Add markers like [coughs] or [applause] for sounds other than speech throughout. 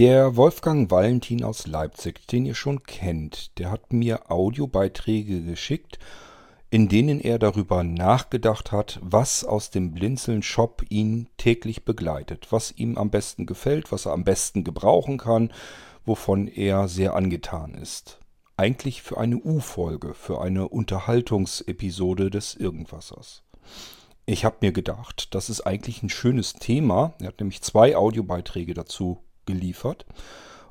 Der Wolfgang Valentin aus Leipzig, den ihr schon kennt, der hat mir Audiobeiträge geschickt, in denen er darüber nachgedacht hat, was aus dem Blinzeln-Shop ihn täglich begleitet, was ihm am besten gefällt, was er am besten gebrauchen kann, wovon er sehr angetan ist. Eigentlich für eine U-Folge, für eine Unterhaltungsepisode des Irgendwassers. Ich habe mir gedacht, das ist eigentlich ein schönes Thema. Er hat nämlich zwei Audiobeiträge dazu geliefert.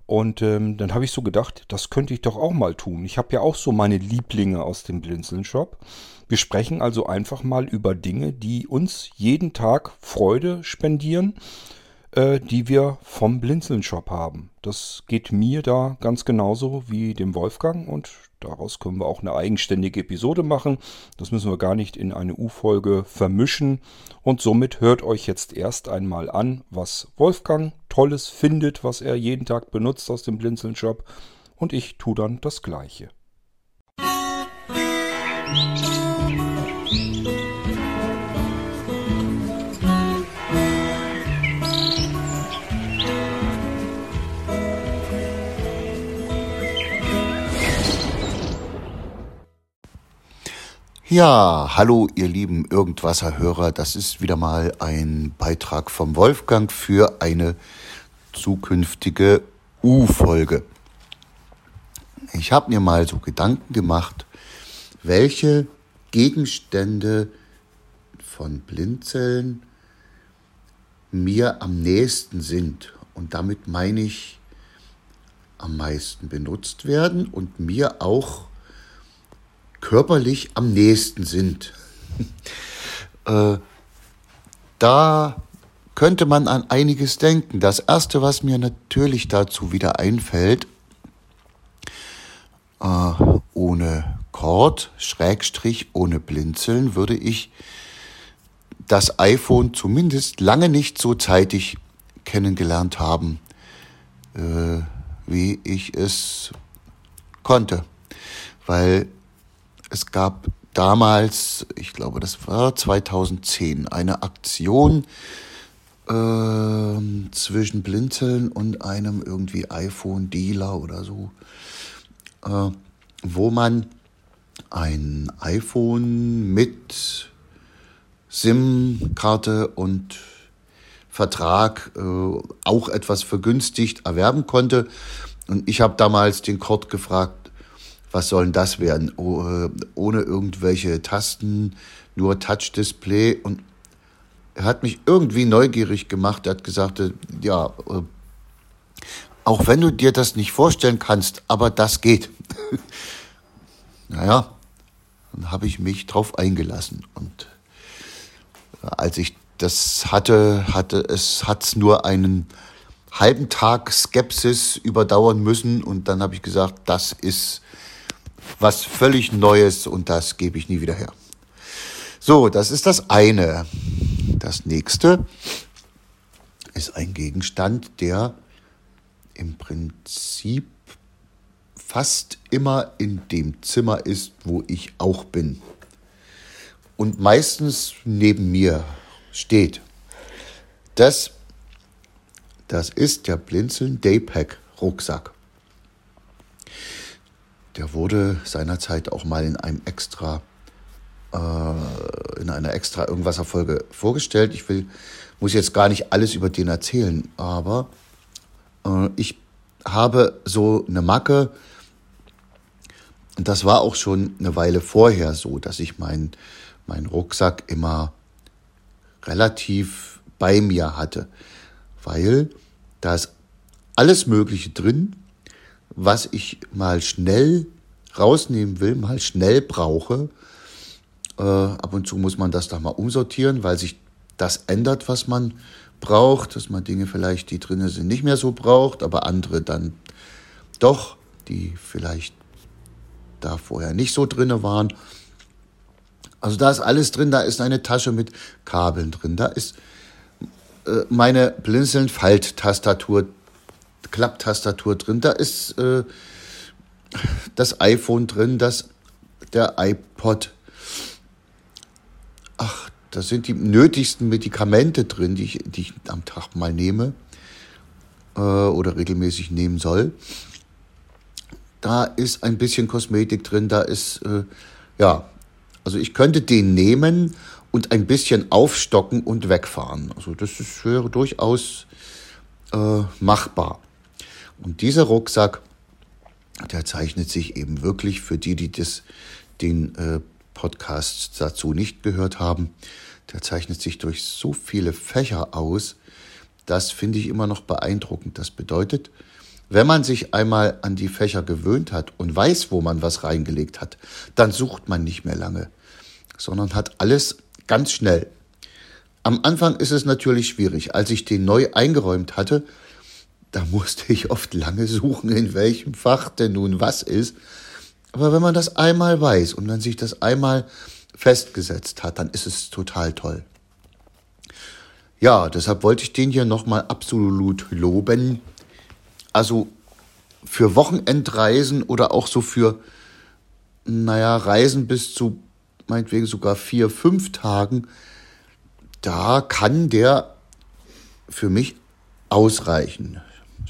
Und ähm, dann habe ich so gedacht, das könnte ich doch auch mal tun. Ich habe ja auch so meine Lieblinge aus dem Blinzeln-Shop. Wir sprechen also einfach mal über Dinge, die uns jeden Tag Freude spendieren äh, die wir vom Blinzeln-Shop haben. Das geht mir da ganz genauso wie dem Wolfgang und daraus können wir auch eine eigenständige Episode machen. Das müssen wir gar nicht in eine U-Folge vermischen. Und somit hört euch jetzt erst einmal an, was Wolfgang Tolles findet, was er jeden Tag benutzt aus dem Blinzeln-Shop. Und ich tue dann das Gleiche. Musik Ja, hallo ihr lieben Irgendwasser-Hörer, das ist wieder mal ein Beitrag vom Wolfgang für eine zukünftige U-Folge. Ich habe mir mal so Gedanken gemacht, welche Gegenstände von Blinzeln mir am nächsten sind. Und damit meine ich am meisten benutzt werden und mir auch körperlich am nächsten sind. [laughs] äh, da könnte man an einiges denken. Das Erste, was mir natürlich dazu wieder einfällt, äh, ohne Kord, Schrägstrich, ohne Blinzeln, würde ich das iPhone zumindest lange nicht so zeitig kennengelernt haben, äh, wie ich es konnte. Weil es gab damals, ich glaube, das war 2010, eine Aktion äh, zwischen Blinzeln und einem irgendwie iPhone-Dealer oder so, äh, wo man ein iPhone mit SIM-Karte und Vertrag äh, auch etwas vergünstigt erwerben konnte. Und ich habe damals den Kurt gefragt, was soll denn das werden? Äh, ohne irgendwelche Tasten, nur Touch-Display. Und er hat mich irgendwie neugierig gemacht. Er hat gesagt, äh, ja, äh, auch wenn du dir das nicht vorstellen kannst, aber das geht. [laughs] naja, dann habe ich mich drauf eingelassen. Und als ich das hatte, hatte es hat's nur einen halben Tag Skepsis überdauern müssen und dann habe ich gesagt, das ist was völlig Neues und das gebe ich nie wieder her. So, das ist das eine. Das nächste ist ein Gegenstand, der im Prinzip fast immer in dem Zimmer ist, wo ich auch bin. Und meistens neben mir steht. Das, das ist der Blinzeln Daypack Rucksack. Der wurde seinerzeit auch mal in einem extra, äh, in einer extra irgendwas Folge vorgestellt. Ich will, muss jetzt gar nicht alles über den erzählen, aber äh, ich habe so eine Macke, und das war auch schon eine Weile vorher so, dass ich meinen mein Rucksack immer relativ bei mir hatte, weil da ist alles Mögliche drin, was ich mal schnell rausnehmen will, mal schnell brauche. Äh, ab und zu muss man das da mal umsortieren, weil sich das ändert, was man braucht, dass man Dinge vielleicht, die drin sind, nicht mehr so braucht, aber andere dann doch, die vielleicht da vorher nicht so drinne waren. Also da ist alles drin, da ist eine Tasche mit Kabeln drin, da ist äh, meine Blinzeln-Falttastatur Klapptastatur drin, da ist äh, das iPhone drin, das, der iPod. Ach, da sind die nötigsten Medikamente drin, die ich, die ich am Tag mal nehme. äh, oder regelmäßig nehmen soll. Da ist ein bisschen Kosmetik drin, da ist, äh, ja, also ich könnte den nehmen und ein bisschen aufstocken und wegfahren. Also das ist, wäre durchaus äh, machbar. Und dieser Rucksack, der zeichnet sich eben wirklich für die, die das, den äh, Podcast dazu nicht gehört haben, der zeichnet sich durch so viele Fächer aus. Das finde ich immer noch beeindruckend. Das bedeutet, wenn man sich einmal an die Fächer gewöhnt hat und weiß, wo man was reingelegt hat, dann sucht man nicht mehr lange, sondern hat alles ganz schnell. Am Anfang ist es natürlich schwierig. Als ich den neu eingeräumt hatte, da musste ich oft lange suchen, in welchem Fach denn nun was ist. Aber wenn man das einmal weiß und dann sich das einmal festgesetzt hat, dann ist es total toll. Ja, deshalb wollte ich den hier nochmal absolut loben. Also für Wochenendreisen oder auch so für, naja, Reisen bis zu meinetwegen sogar vier, fünf Tagen, da kann der für mich ausreichen.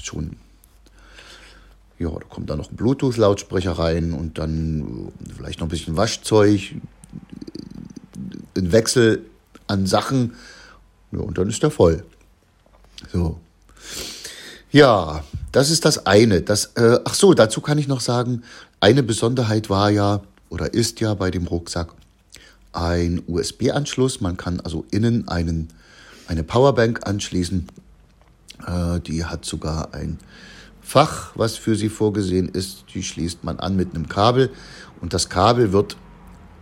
Schon. Ja, da kommt dann noch ein Bluetooth-Lautsprecher rein und dann vielleicht noch ein bisschen Waschzeug, ein Wechsel an Sachen. Ja, und dann ist der voll. So. Ja, das ist das eine. Das, äh, ach so, dazu kann ich noch sagen, eine Besonderheit war ja oder ist ja bei dem Rucksack ein USB-Anschluss. Man kann also innen einen, eine Powerbank anschließen. Äh, die hat sogar ein Fach, was für sie vorgesehen ist. Die schließt man an mit einem Kabel und das Kabel wird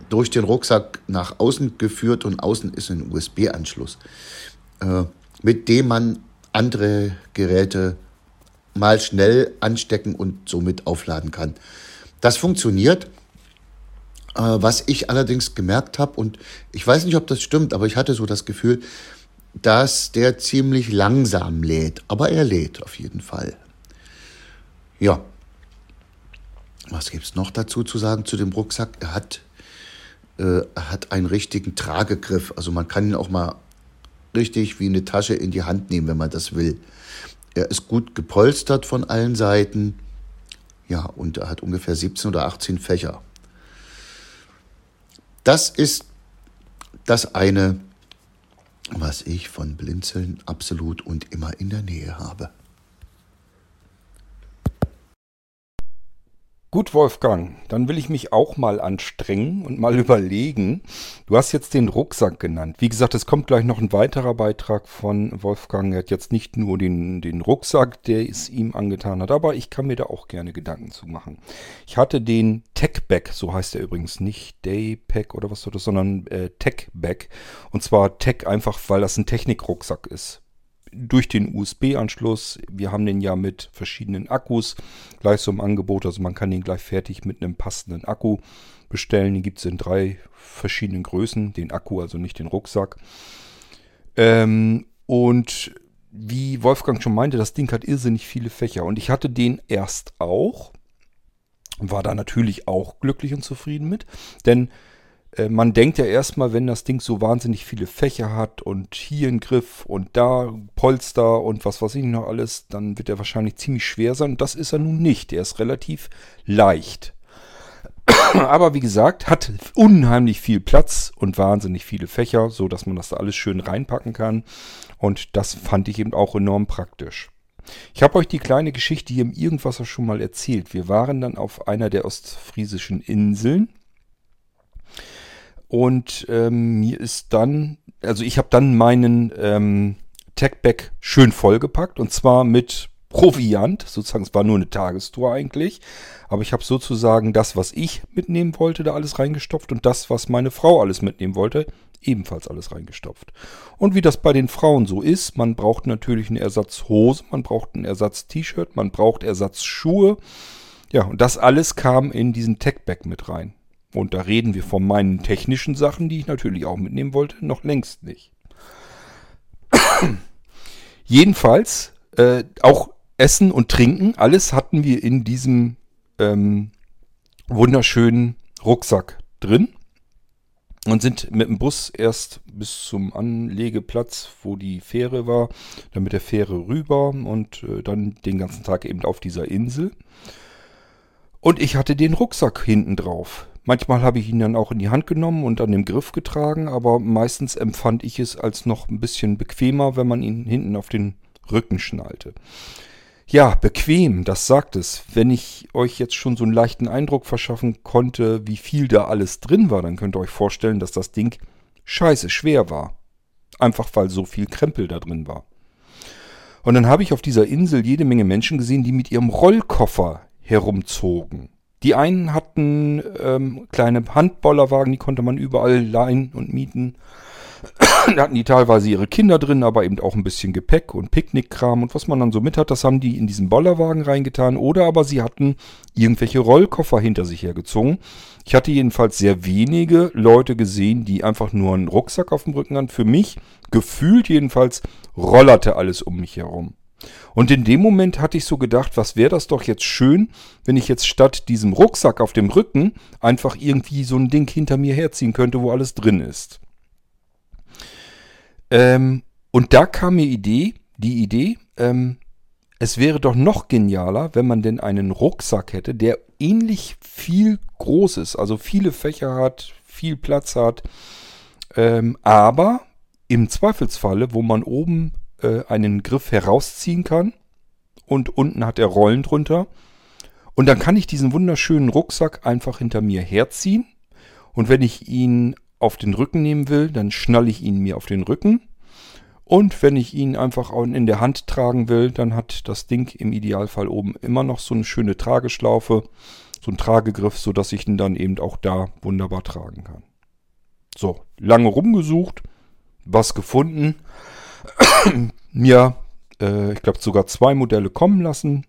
durch den Rucksack nach außen geführt und außen ist ein USB-Anschluss, äh, mit dem man andere Geräte mal schnell anstecken und somit aufladen kann. Das funktioniert. Äh, was ich allerdings gemerkt habe, und ich weiß nicht, ob das stimmt, aber ich hatte so das Gefühl, dass der ziemlich langsam lädt. Aber er lädt auf jeden Fall. Ja. Was gibt es noch dazu zu sagen zu dem Rucksack? Er hat, äh, hat einen richtigen Tragegriff. Also man kann ihn auch mal richtig wie eine Tasche in die Hand nehmen, wenn man das will. Er ist gut gepolstert von allen Seiten. Ja, und er hat ungefähr 17 oder 18 Fächer. Das ist das eine, was ich von Blinzeln absolut und immer in der Nähe habe. Gut, Wolfgang, dann will ich mich auch mal anstrengen und mal [laughs] überlegen. Du hast jetzt den Rucksack genannt. Wie gesagt, es kommt gleich noch ein weiterer Beitrag von Wolfgang. Er hat jetzt nicht nur den, den Rucksack, der es ihm angetan hat, aber ich kann mir da auch gerne Gedanken zu machen. Ich hatte den Tech-Bag, so heißt er übrigens nicht Daypack oder was soll das, sondern äh, Tech-Bag. Und zwar Tech einfach, weil das ein Technikrucksack ist durch den USB-Anschluss. Wir haben den ja mit verschiedenen Akkus gleich so im Angebot. Also man kann den gleich fertig mit einem passenden Akku bestellen. Den gibt es in drei verschiedenen Größen. Den Akku, also nicht den Rucksack. Ähm, und wie Wolfgang schon meinte, das Ding hat irrsinnig viele Fächer. Und ich hatte den erst auch. War da natürlich auch glücklich und zufrieden mit. Denn man denkt ja erstmal, wenn das Ding so wahnsinnig viele Fächer hat und hier ein Griff und da Polster und was weiß ich noch alles, dann wird er wahrscheinlich ziemlich schwer sein. Und das ist er nun nicht. Er ist relativ leicht. [clears throat] Aber wie gesagt, hat unheimlich viel Platz und wahnsinnig viele Fächer, so dass man das da alles schön reinpacken kann. Und das fand ich eben auch enorm praktisch. Ich habe euch die kleine Geschichte hier im Irgendwasser schon mal erzählt. Wir waren dann auf einer der ostfriesischen Inseln und ähm, mir ist dann, also ich habe dann meinen ähm, Techbag schön vollgepackt und zwar mit Proviant, sozusagen, es war nur eine Tagestour eigentlich, aber ich habe sozusagen das, was ich mitnehmen wollte, da alles reingestopft und das, was meine Frau alles mitnehmen wollte, ebenfalls alles reingestopft. Und wie das bei den Frauen so ist, man braucht natürlich eine Ersatzhose, man braucht ein Ersatz-T-Shirt, man braucht Ersatzschuhe. Ja, und das alles kam in diesen Techbag mit rein. Und da reden wir von meinen technischen Sachen, die ich natürlich auch mitnehmen wollte, noch längst nicht. [coughs] Jedenfalls, äh, auch Essen und Trinken, alles hatten wir in diesem ähm, wunderschönen Rucksack drin. und sind mit dem Bus erst bis zum Anlegeplatz, wo die Fähre war, dann mit der Fähre rüber und äh, dann den ganzen Tag eben auf dieser Insel. Und ich hatte den Rucksack hinten drauf. Manchmal habe ich ihn dann auch in die Hand genommen und an dem Griff getragen, aber meistens empfand ich es als noch ein bisschen bequemer, wenn man ihn hinten auf den Rücken schnallte. Ja, bequem, das sagt es. Wenn ich euch jetzt schon so einen leichten Eindruck verschaffen konnte, wie viel da alles drin war, dann könnt ihr euch vorstellen, dass das Ding scheiße schwer war. Einfach weil so viel Krempel da drin war. Und dann habe ich auf dieser Insel jede Menge Menschen gesehen, die mit ihrem Rollkoffer herumzogen. Die einen hatten ähm, kleine Handbollerwagen, die konnte man überall leihen und mieten. [coughs] da hatten die teilweise ihre Kinder drin, aber eben auch ein bisschen Gepäck und Picknickkram und was man dann so mit hat, das haben die in diesen Bollerwagen reingetan. Oder aber sie hatten irgendwelche Rollkoffer hinter sich hergezogen. Ich hatte jedenfalls sehr wenige Leute gesehen, die einfach nur einen Rucksack auf dem Rücken hatten. Für mich, gefühlt jedenfalls, rollerte alles um mich herum. Und in dem Moment hatte ich so gedacht, was wäre das doch jetzt schön, wenn ich jetzt statt diesem Rucksack auf dem Rücken einfach irgendwie so ein Ding hinter mir herziehen könnte, wo alles drin ist. Ähm, und da kam mir Idee, die Idee, ähm, es wäre doch noch genialer, wenn man denn einen Rucksack hätte, der ähnlich viel groß ist, also viele Fächer hat, viel Platz hat, ähm, aber im Zweifelsfalle, wo man oben äh, einen Griff herausziehen kann und unten hat er Rollen drunter. Und dann kann ich diesen wunderschönen Rucksack einfach hinter mir herziehen. Und wenn ich ihn auf den Rücken nehmen will, dann schnalle ich ihn mir auf den Rücken. Und wenn ich ihn einfach in der Hand tragen will, dann hat das Ding im Idealfall oben immer noch so eine schöne Trageschlaufe, so einen Tragegriff, sodass ich ihn dann eben auch da wunderbar tragen kann. So, lange rumgesucht, was gefunden, mir, äh, ich glaube, sogar zwei Modelle kommen lassen.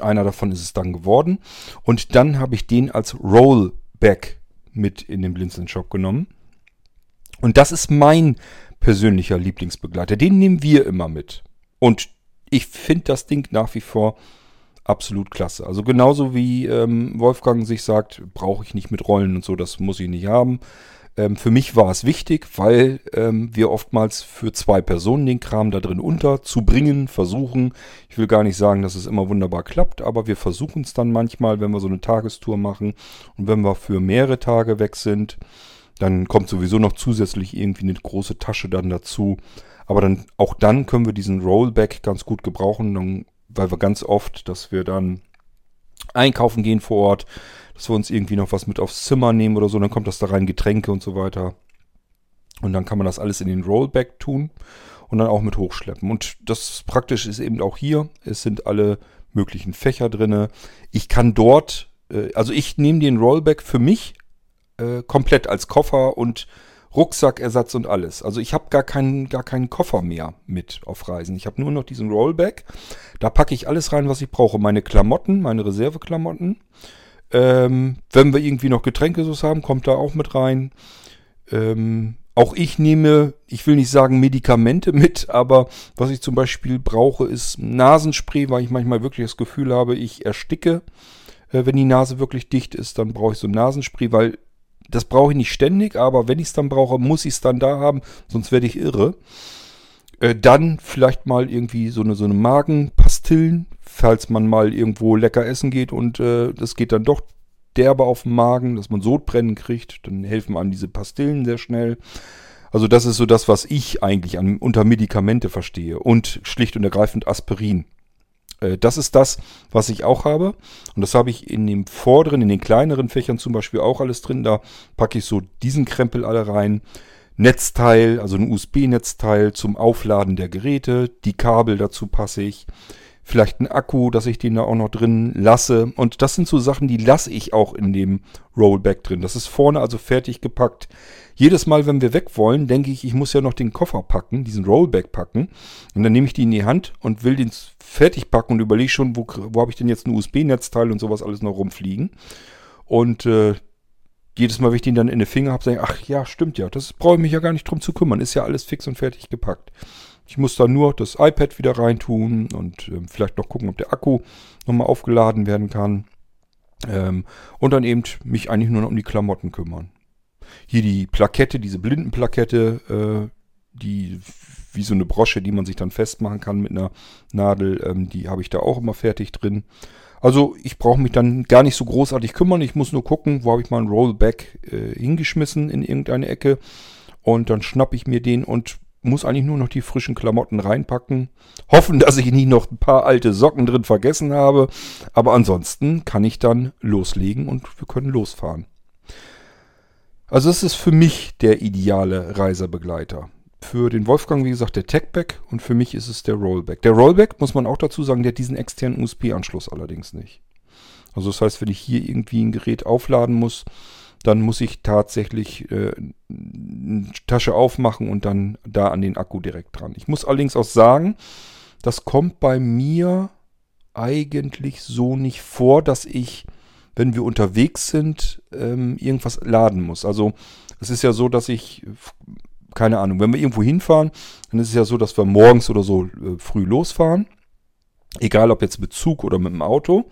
Einer davon ist es dann geworden. Und dann habe ich den als Rollback mit in den Blinzeln-Shop genommen. Und das ist mein persönlicher Lieblingsbegleiter. Den nehmen wir immer mit. Und ich finde das Ding nach wie vor absolut klasse. Also genauso wie ähm, Wolfgang sich sagt, brauche ich nicht mit Rollen und so, das muss ich nicht haben. Ähm, für mich war es wichtig, weil ähm, wir oftmals für zwei Personen den Kram da drin unterzubringen versuchen. Ich will gar nicht sagen, dass es immer wunderbar klappt, aber wir versuchen es dann manchmal, wenn wir so eine Tagestour machen und wenn wir für mehrere Tage weg sind. Dann kommt sowieso noch zusätzlich irgendwie eine große Tasche dann dazu. Aber dann auch dann können wir diesen Rollback ganz gut gebrauchen, weil wir ganz oft, dass wir dann einkaufen gehen vor Ort, dass wir uns irgendwie noch was mit aufs Zimmer nehmen oder so, dann kommt das da rein, Getränke und so weiter. Und dann kann man das alles in den Rollback tun und dann auch mit hochschleppen. Und das praktisch ist eben auch hier. Es sind alle möglichen Fächer drin. Ich kann dort, äh, also ich nehme den Rollback für mich äh, komplett als Koffer und Rucksackersatz und alles. Also ich habe gar keinen, gar keinen Koffer mehr mit auf Reisen. Ich habe nur noch diesen Rollback. Da packe ich alles rein, was ich brauche. Meine Klamotten, meine Reserveklamotten. Ähm, wenn wir irgendwie noch Getränkesos haben, kommt da auch mit rein. Ähm, auch ich nehme, ich will nicht sagen Medikamente [laughs] mit, aber was ich zum Beispiel brauche, ist Nasenspray, weil ich manchmal wirklich das Gefühl habe, ich ersticke. Äh, wenn die Nase wirklich dicht ist, dann brauche ich so Nasenspray, weil das brauche ich nicht ständig, aber wenn ich es dann brauche, muss ich es dann da haben, sonst werde ich irre. Äh, dann vielleicht mal irgendwie so eine, so eine Magenpastillen, falls man mal irgendwo lecker essen geht und äh, das geht dann doch derbe auf den Magen, dass man Sodbrennen kriegt, dann helfen einem diese Pastillen sehr schnell. Also das ist so das, was ich eigentlich an, unter Medikamente verstehe. Und schlicht und ergreifend Aspirin. Äh, das ist das, was ich auch habe. Und das habe ich in dem vorderen, in den kleineren Fächern zum Beispiel auch alles drin. Da packe ich so diesen Krempel alle rein. Netzteil, also ein USB-Netzteil zum Aufladen der Geräte. Die Kabel dazu passe ich. Vielleicht ein Akku, dass ich den da auch noch drin lasse. Und das sind so Sachen, die lasse ich auch in dem Rollback drin. Das ist vorne also fertig gepackt. Jedes Mal, wenn wir weg wollen, denke ich, ich muss ja noch den Koffer packen, diesen Rollback packen. Und dann nehme ich die in die Hand und will den fertig packen und überlege schon, wo, wo habe ich denn jetzt ein USB-Netzteil und sowas alles noch rumfliegen. Und äh, jedes Mal, wenn ich den dann in den Finger habe, sage ich, ach ja, stimmt ja, das brauche ich mich ja gar nicht drum zu kümmern. Ist ja alles fix und fertig gepackt. Ich muss da nur das iPad wieder reintun und äh, vielleicht noch gucken, ob der Akku nochmal aufgeladen werden kann. Ähm, und dann eben mich eigentlich nur noch um die Klamotten kümmern. hier die Plakette, diese Blindenplakette, äh, die wie so eine Brosche, die man sich dann festmachen kann mit einer Nadel, ähm, die habe ich da auch immer fertig drin. Also ich brauche mich dann gar nicht so großartig kümmern. Ich muss nur gucken, wo habe ich mal einen Rollback äh, hingeschmissen in irgendeine Ecke. Und dann schnappe ich mir den und muss eigentlich nur noch die frischen Klamotten reinpacken. Hoffen, dass ich nie noch ein paar alte Socken drin vergessen habe. Aber ansonsten kann ich dann loslegen und wir können losfahren. Also es ist für mich der ideale Reiserbegleiter. Für den Wolfgang, wie gesagt, der Techback und für mich ist es der Rollback. Der Rollback, muss man auch dazu sagen, der hat diesen externen USB-Anschluss allerdings nicht. Also das heißt, wenn ich hier irgendwie ein Gerät aufladen muss, dann muss ich tatsächlich äh, Tasche aufmachen und dann da an den Akku direkt dran. Ich muss allerdings auch sagen, das kommt bei mir eigentlich so nicht vor, dass ich, wenn wir unterwegs sind, ähm, irgendwas laden muss. Also es ist ja so, dass ich, keine Ahnung, wenn wir irgendwo hinfahren, dann ist es ja so, dass wir morgens oder so äh, früh losfahren. Egal ob jetzt mit Zug oder mit dem Auto.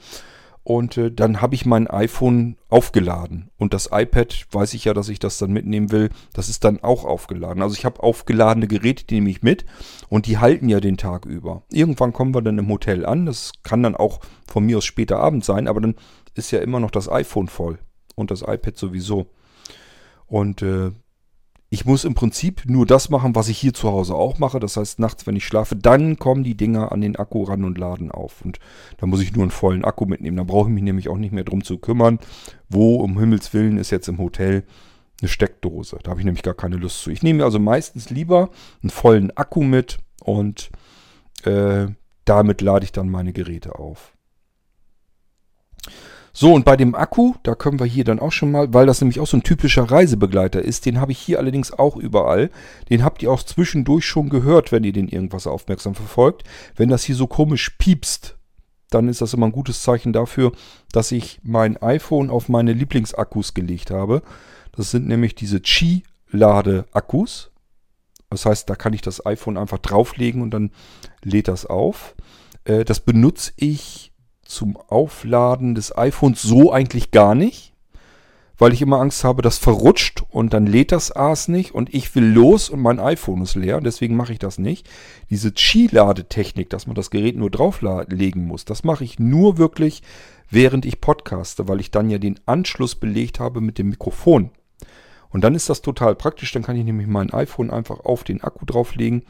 Und äh, dann habe ich mein iPhone aufgeladen. Und das iPad, weiß ich ja, dass ich das dann mitnehmen will, das ist dann auch aufgeladen. Also ich habe aufgeladene Geräte, die nehme ich mit und die halten ja den Tag über. Irgendwann kommen wir dann im Hotel an. Das kann dann auch von mir aus später Abend sein, aber dann ist ja immer noch das iPhone voll und das iPad sowieso. Und äh, ich muss im Prinzip nur das machen, was ich hier zu Hause auch mache. Das heißt, nachts, wenn ich schlafe, dann kommen die Dinger an den Akku ran und laden auf. Und da muss ich nur einen vollen Akku mitnehmen. Da brauche ich mich nämlich auch nicht mehr drum zu kümmern, wo um Himmels Willen ist jetzt im Hotel eine Steckdose. Da habe ich nämlich gar keine Lust zu. Ich nehme also meistens lieber einen vollen Akku mit und äh, damit lade ich dann meine Geräte auf. So, und bei dem Akku, da können wir hier dann auch schon mal, weil das nämlich auch so ein typischer Reisebegleiter ist, den habe ich hier allerdings auch überall. Den habt ihr auch zwischendurch schon gehört, wenn ihr den irgendwas aufmerksam verfolgt. Wenn das hier so komisch piepst, dann ist das immer ein gutes Zeichen dafür, dass ich mein iPhone auf meine Lieblingsakkus gelegt habe. Das sind nämlich diese Qi-Lade-Akkus. Das heißt, da kann ich das iPhone einfach drauflegen und dann lädt das auf. Äh, das benutze ich zum Aufladen des iPhones so eigentlich gar nicht, weil ich immer Angst habe, das verrutscht und dann lädt das AS nicht und ich will los und mein iPhone ist leer. Deswegen mache ich das nicht. Diese Qi-Ladetechnik, dass man das Gerät nur drauflegen muss, das mache ich nur wirklich, während ich podcaste, weil ich dann ja den Anschluss belegt habe mit dem Mikrofon. Und dann ist das total praktisch. Dann kann ich nämlich mein iPhone einfach auf den Akku drauflegen.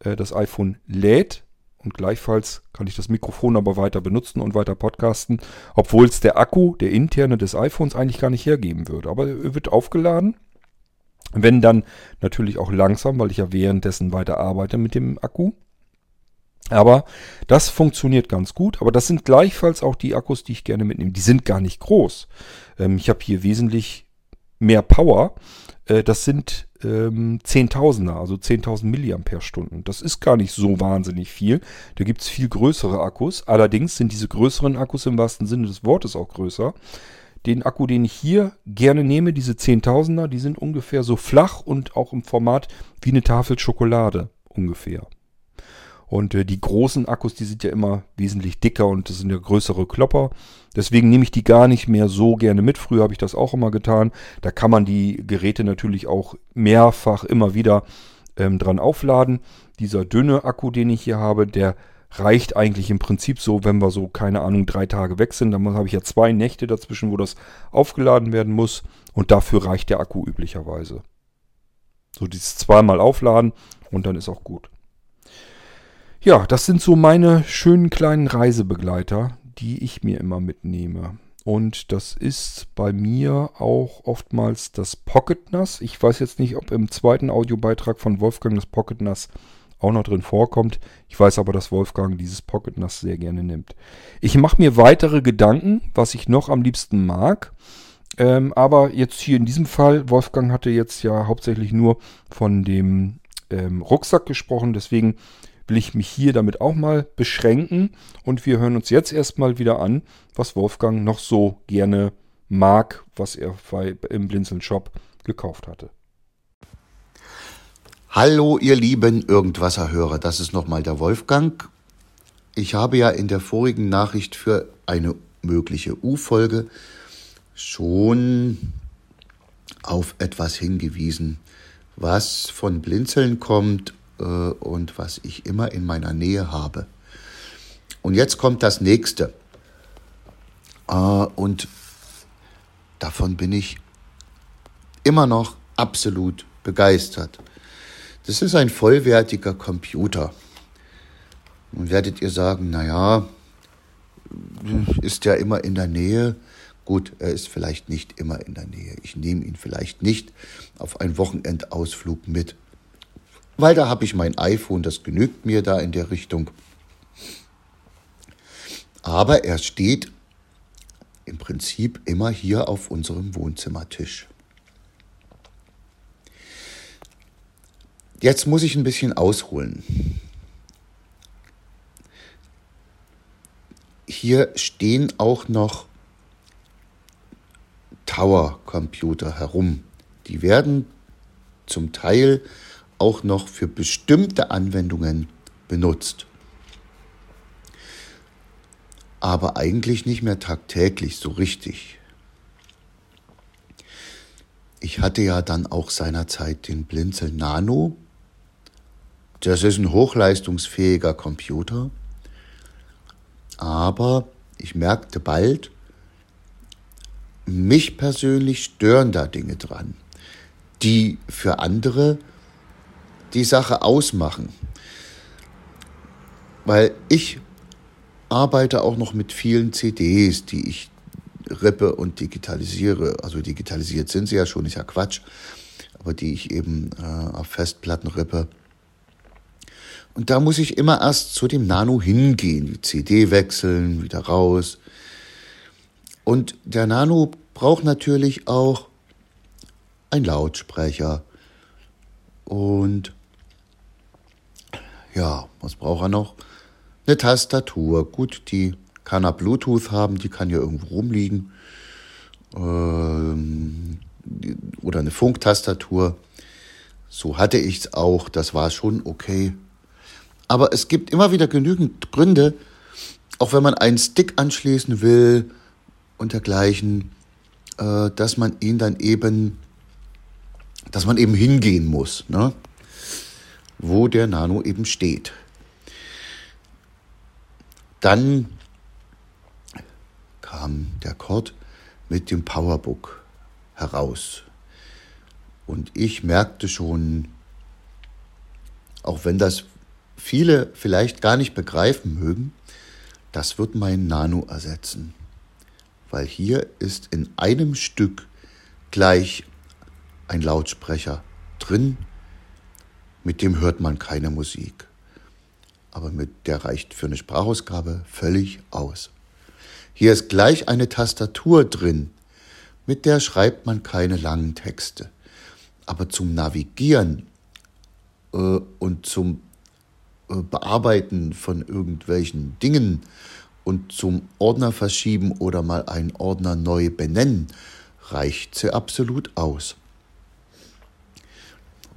Äh, das iPhone lädt und gleichfalls kann ich das Mikrofon aber weiter benutzen und weiter podcasten, obwohl es der Akku, der interne des iPhones eigentlich gar nicht hergeben würde. Aber er wird aufgeladen. Wenn dann natürlich auch langsam, weil ich ja währenddessen weiter arbeite mit dem Akku. Aber das funktioniert ganz gut. Aber das sind gleichfalls auch die Akkus, die ich gerne mitnehme. Die sind gar nicht groß. Ähm, ich habe hier wesentlich mehr Power. Äh, das sind ähm, Zehntausender, also 10.000 Milliampere-Stunden. Das ist gar nicht so wahnsinnig viel. Da gibt es viel größere Akkus. Allerdings sind diese größeren Akkus im wahrsten Sinne des Wortes auch größer. Den Akku, den ich hier gerne nehme, diese Zehntausender, die sind ungefähr so flach und auch im Format wie eine Tafel Schokolade ungefähr. Und äh, die großen Akkus, die sind ja immer wesentlich dicker und das sind ja größere Klopper. Deswegen nehme ich die gar nicht mehr so gerne mit. Früher habe ich das auch immer getan. Da kann man die Geräte natürlich auch mehrfach immer wieder ähm, dran aufladen. Dieser dünne Akku, den ich hier habe, der reicht eigentlich im Prinzip so, wenn wir so, keine Ahnung, drei Tage weg sind. Dann habe ich ja zwei Nächte dazwischen, wo das aufgeladen werden muss. Und dafür reicht der Akku üblicherweise. So dieses zweimal aufladen und dann ist auch gut. Ja, das sind so meine schönen kleinen Reisebegleiter, die ich mir immer mitnehme. Und das ist bei mir auch oftmals das Pocket NAS. Ich weiß jetzt nicht, ob im zweiten Audiobeitrag von Wolfgang das Pocket NAS auch noch drin vorkommt. Ich weiß aber, dass Wolfgang dieses Pocket NAS sehr gerne nimmt. Ich mache mir weitere Gedanken, was ich noch am liebsten mag. Ähm, aber jetzt hier in diesem Fall, Wolfgang hatte jetzt ja hauptsächlich nur von dem ähm, Rucksack gesprochen. Deswegen will ich mich hier damit auch mal beschränken. Und wir hören uns jetzt erstmal wieder an, was Wolfgang noch so gerne mag, was er bei, im Blinzeln Shop gekauft hatte. Hallo, ihr lieben Irgendwasserhörer, das ist nochmal der Wolfgang. Ich habe ja in der vorigen Nachricht für eine mögliche U-Folge schon auf etwas hingewiesen, was von Blinzeln kommt und was ich immer in meiner Nähe habe. Und jetzt kommt das nächste. Äh, und davon bin ich immer noch absolut begeistert. Das ist ein vollwertiger Computer. Nun werdet ihr sagen, naja, ist ja immer in der Nähe. Gut, er ist vielleicht nicht immer in der Nähe. Ich nehme ihn vielleicht nicht auf einen Wochenendausflug mit. Weil da habe ich mein iPhone, das genügt mir da in der Richtung. Aber er steht im Prinzip immer hier auf unserem Wohnzimmertisch. Jetzt muss ich ein bisschen ausholen. Hier stehen auch noch Tower-Computer herum. Die werden zum Teil auch noch für bestimmte Anwendungen benutzt. Aber eigentlich nicht mehr tagtäglich so richtig. Ich hatte ja dann auch seinerzeit den Blinzel Nano. Das ist ein hochleistungsfähiger Computer. Aber ich merkte bald, mich persönlich stören da Dinge dran, die für andere die Sache ausmachen. Weil ich arbeite auch noch mit vielen CDs, die ich rippe und digitalisiere. Also digitalisiert sind sie ja schon, ist ja Quatsch, aber die ich eben äh, auf Festplatten rippe. Und da muss ich immer erst zu dem Nano hingehen, die CD wechseln, wieder raus. Und der Nano braucht natürlich auch einen Lautsprecher. Und ja, was braucht er noch? Eine Tastatur. Gut, die kann er Bluetooth haben, die kann ja irgendwo rumliegen. Ähm, oder eine Funktastatur. So hatte ich es auch, das war schon okay. Aber es gibt immer wieder genügend Gründe, auch wenn man einen Stick anschließen will und dergleichen, äh, dass man ihn dann eben, dass man eben hingehen muss, ne? Wo der Nano eben steht. Dann kam der Cord mit dem Powerbook heraus. Und ich merkte schon, auch wenn das viele vielleicht gar nicht begreifen mögen, das wird mein Nano ersetzen weil hier ist in einem Stück gleich ein Lautsprecher drin, mit dem hört man keine Musik. Aber mit der reicht für eine Sprachausgabe völlig aus. Hier ist gleich eine Tastatur drin, mit der schreibt man keine langen Texte. Aber zum Navigieren äh, und zum äh, Bearbeiten von irgendwelchen Dingen und zum Ordner verschieben oder mal einen Ordner neu benennen, reicht sie absolut aus.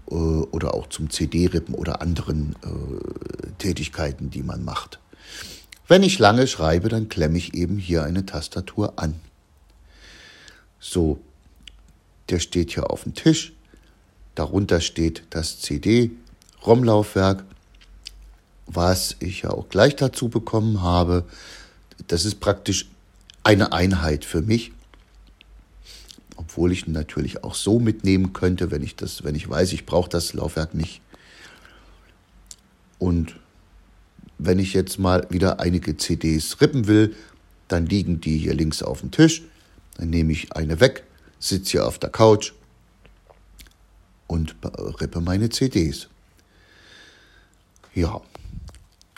Äh, oder auch zum CD-Rippen oder anderen äh, Tätigkeiten, die man macht. Wenn ich lange schreibe, dann klemme ich eben hier eine Tastatur an. So, der steht hier auf dem Tisch. Darunter steht das CD-ROM-Laufwerk was ich ja auch gleich dazu bekommen habe, das ist praktisch eine Einheit für mich. Obwohl ich ihn natürlich auch so mitnehmen könnte, wenn ich das, wenn ich weiß, ich brauche das Laufwerk nicht. Und wenn ich jetzt mal wieder einige CDs rippen will, dann liegen die hier links auf dem Tisch. Dann nehme ich eine weg, sitze hier auf der Couch und rippe meine CDs. Ja,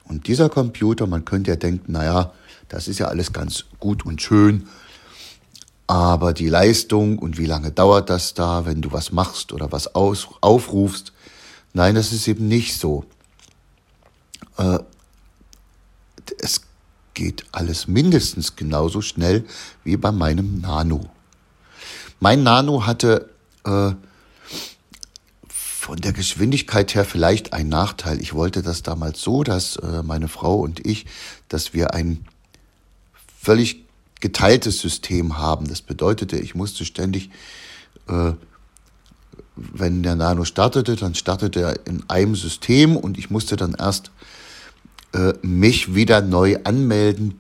und dieser Computer, man könnte ja denken, naja, das ist ja alles ganz gut und schön, aber die Leistung und wie lange dauert das da, wenn du was machst oder was aus, aufrufst, nein, das ist eben nicht so. Äh, es geht alles mindestens genauso schnell wie bei meinem Nano. Mein Nano hatte äh, von der Geschwindigkeit her vielleicht ein Nachteil. Ich wollte das damals so, dass äh, meine Frau und ich, dass wir ein völlig geteiltes System haben. Das bedeutete, ich musste ständig äh, wenn der Nano startete, dann startete er in einem System und ich musste dann erst äh, mich wieder neu anmelden.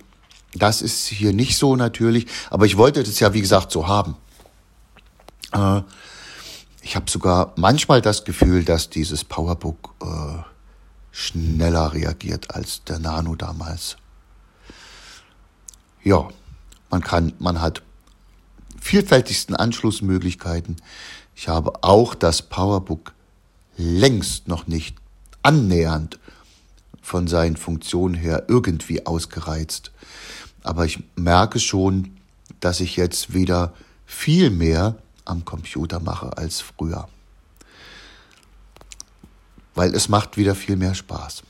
Das ist hier nicht so natürlich, aber ich wollte das ja, wie gesagt, so haben. Äh, ich habe sogar manchmal das Gefühl, dass dieses Powerbook äh, schneller reagiert als der Nano damals. Ja, man kann, man hat vielfältigsten Anschlussmöglichkeiten. Ich habe auch das Powerbook längst noch nicht annähernd von seinen Funktionen her irgendwie ausgereizt. Aber ich merke schon, dass ich jetzt wieder viel mehr am Computer mache als früher. Weil es macht wieder viel mehr Spaß.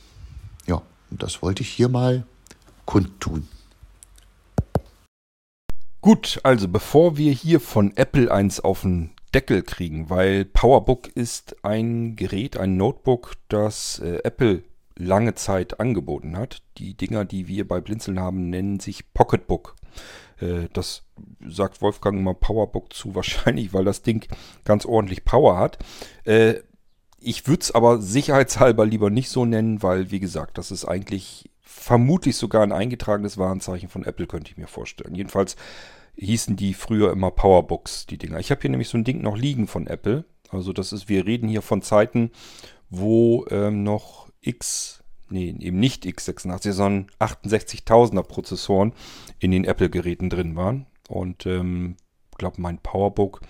Ja, und das wollte ich hier mal kundtun. Gut, also bevor wir hier von Apple eins auf den Deckel kriegen, weil PowerBook ist ein Gerät, ein Notebook, das äh, Apple lange Zeit angeboten hat. Die Dinger, die wir bei Blinzeln haben, nennen sich Pocketbook. Äh, das sagt Wolfgang immer Powerbook zu, [laughs] wahrscheinlich, weil das Ding ganz ordentlich Power hat. Äh, ich würde es aber sicherheitshalber lieber nicht so nennen, weil, wie gesagt, das ist eigentlich vermutlich sogar ein eingetragenes Warenzeichen von Apple, könnte ich mir vorstellen. Jedenfalls hießen die früher immer Powerbooks, die Dinger. Ich habe hier nämlich so ein Ding noch liegen von Apple. Also das ist, wir reden hier von Zeiten, wo ähm, noch X, nee, eben nicht x86, sondern 68.000er Prozessoren in den Apple-Geräten drin waren. Und ähm, glaube, mein Powerbook,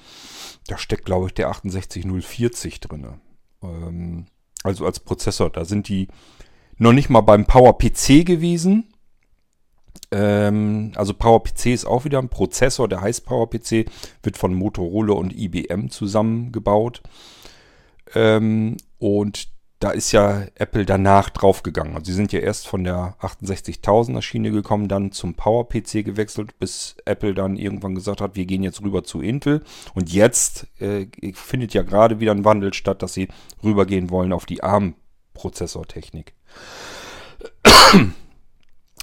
da steckt, glaube ich, der 68040 drin. Ähm, also als Prozessor. Da sind die noch nicht mal beim PowerPC gewesen. Ähm, also PowerPC ist auch wieder ein Prozessor, der heißt PowerPC, wird von Motorola und IBM zusammengebaut. Ähm, und da ist ja Apple danach draufgegangen. Also sie sind ja erst von der 68.000er Schiene gekommen, dann zum PowerPC gewechselt, bis Apple dann irgendwann gesagt hat, wir gehen jetzt rüber zu Intel. Und jetzt äh, findet ja gerade wieder ein Wandel statt, dass sie rübergehen wollen auf die ARM-Prozessortechnik.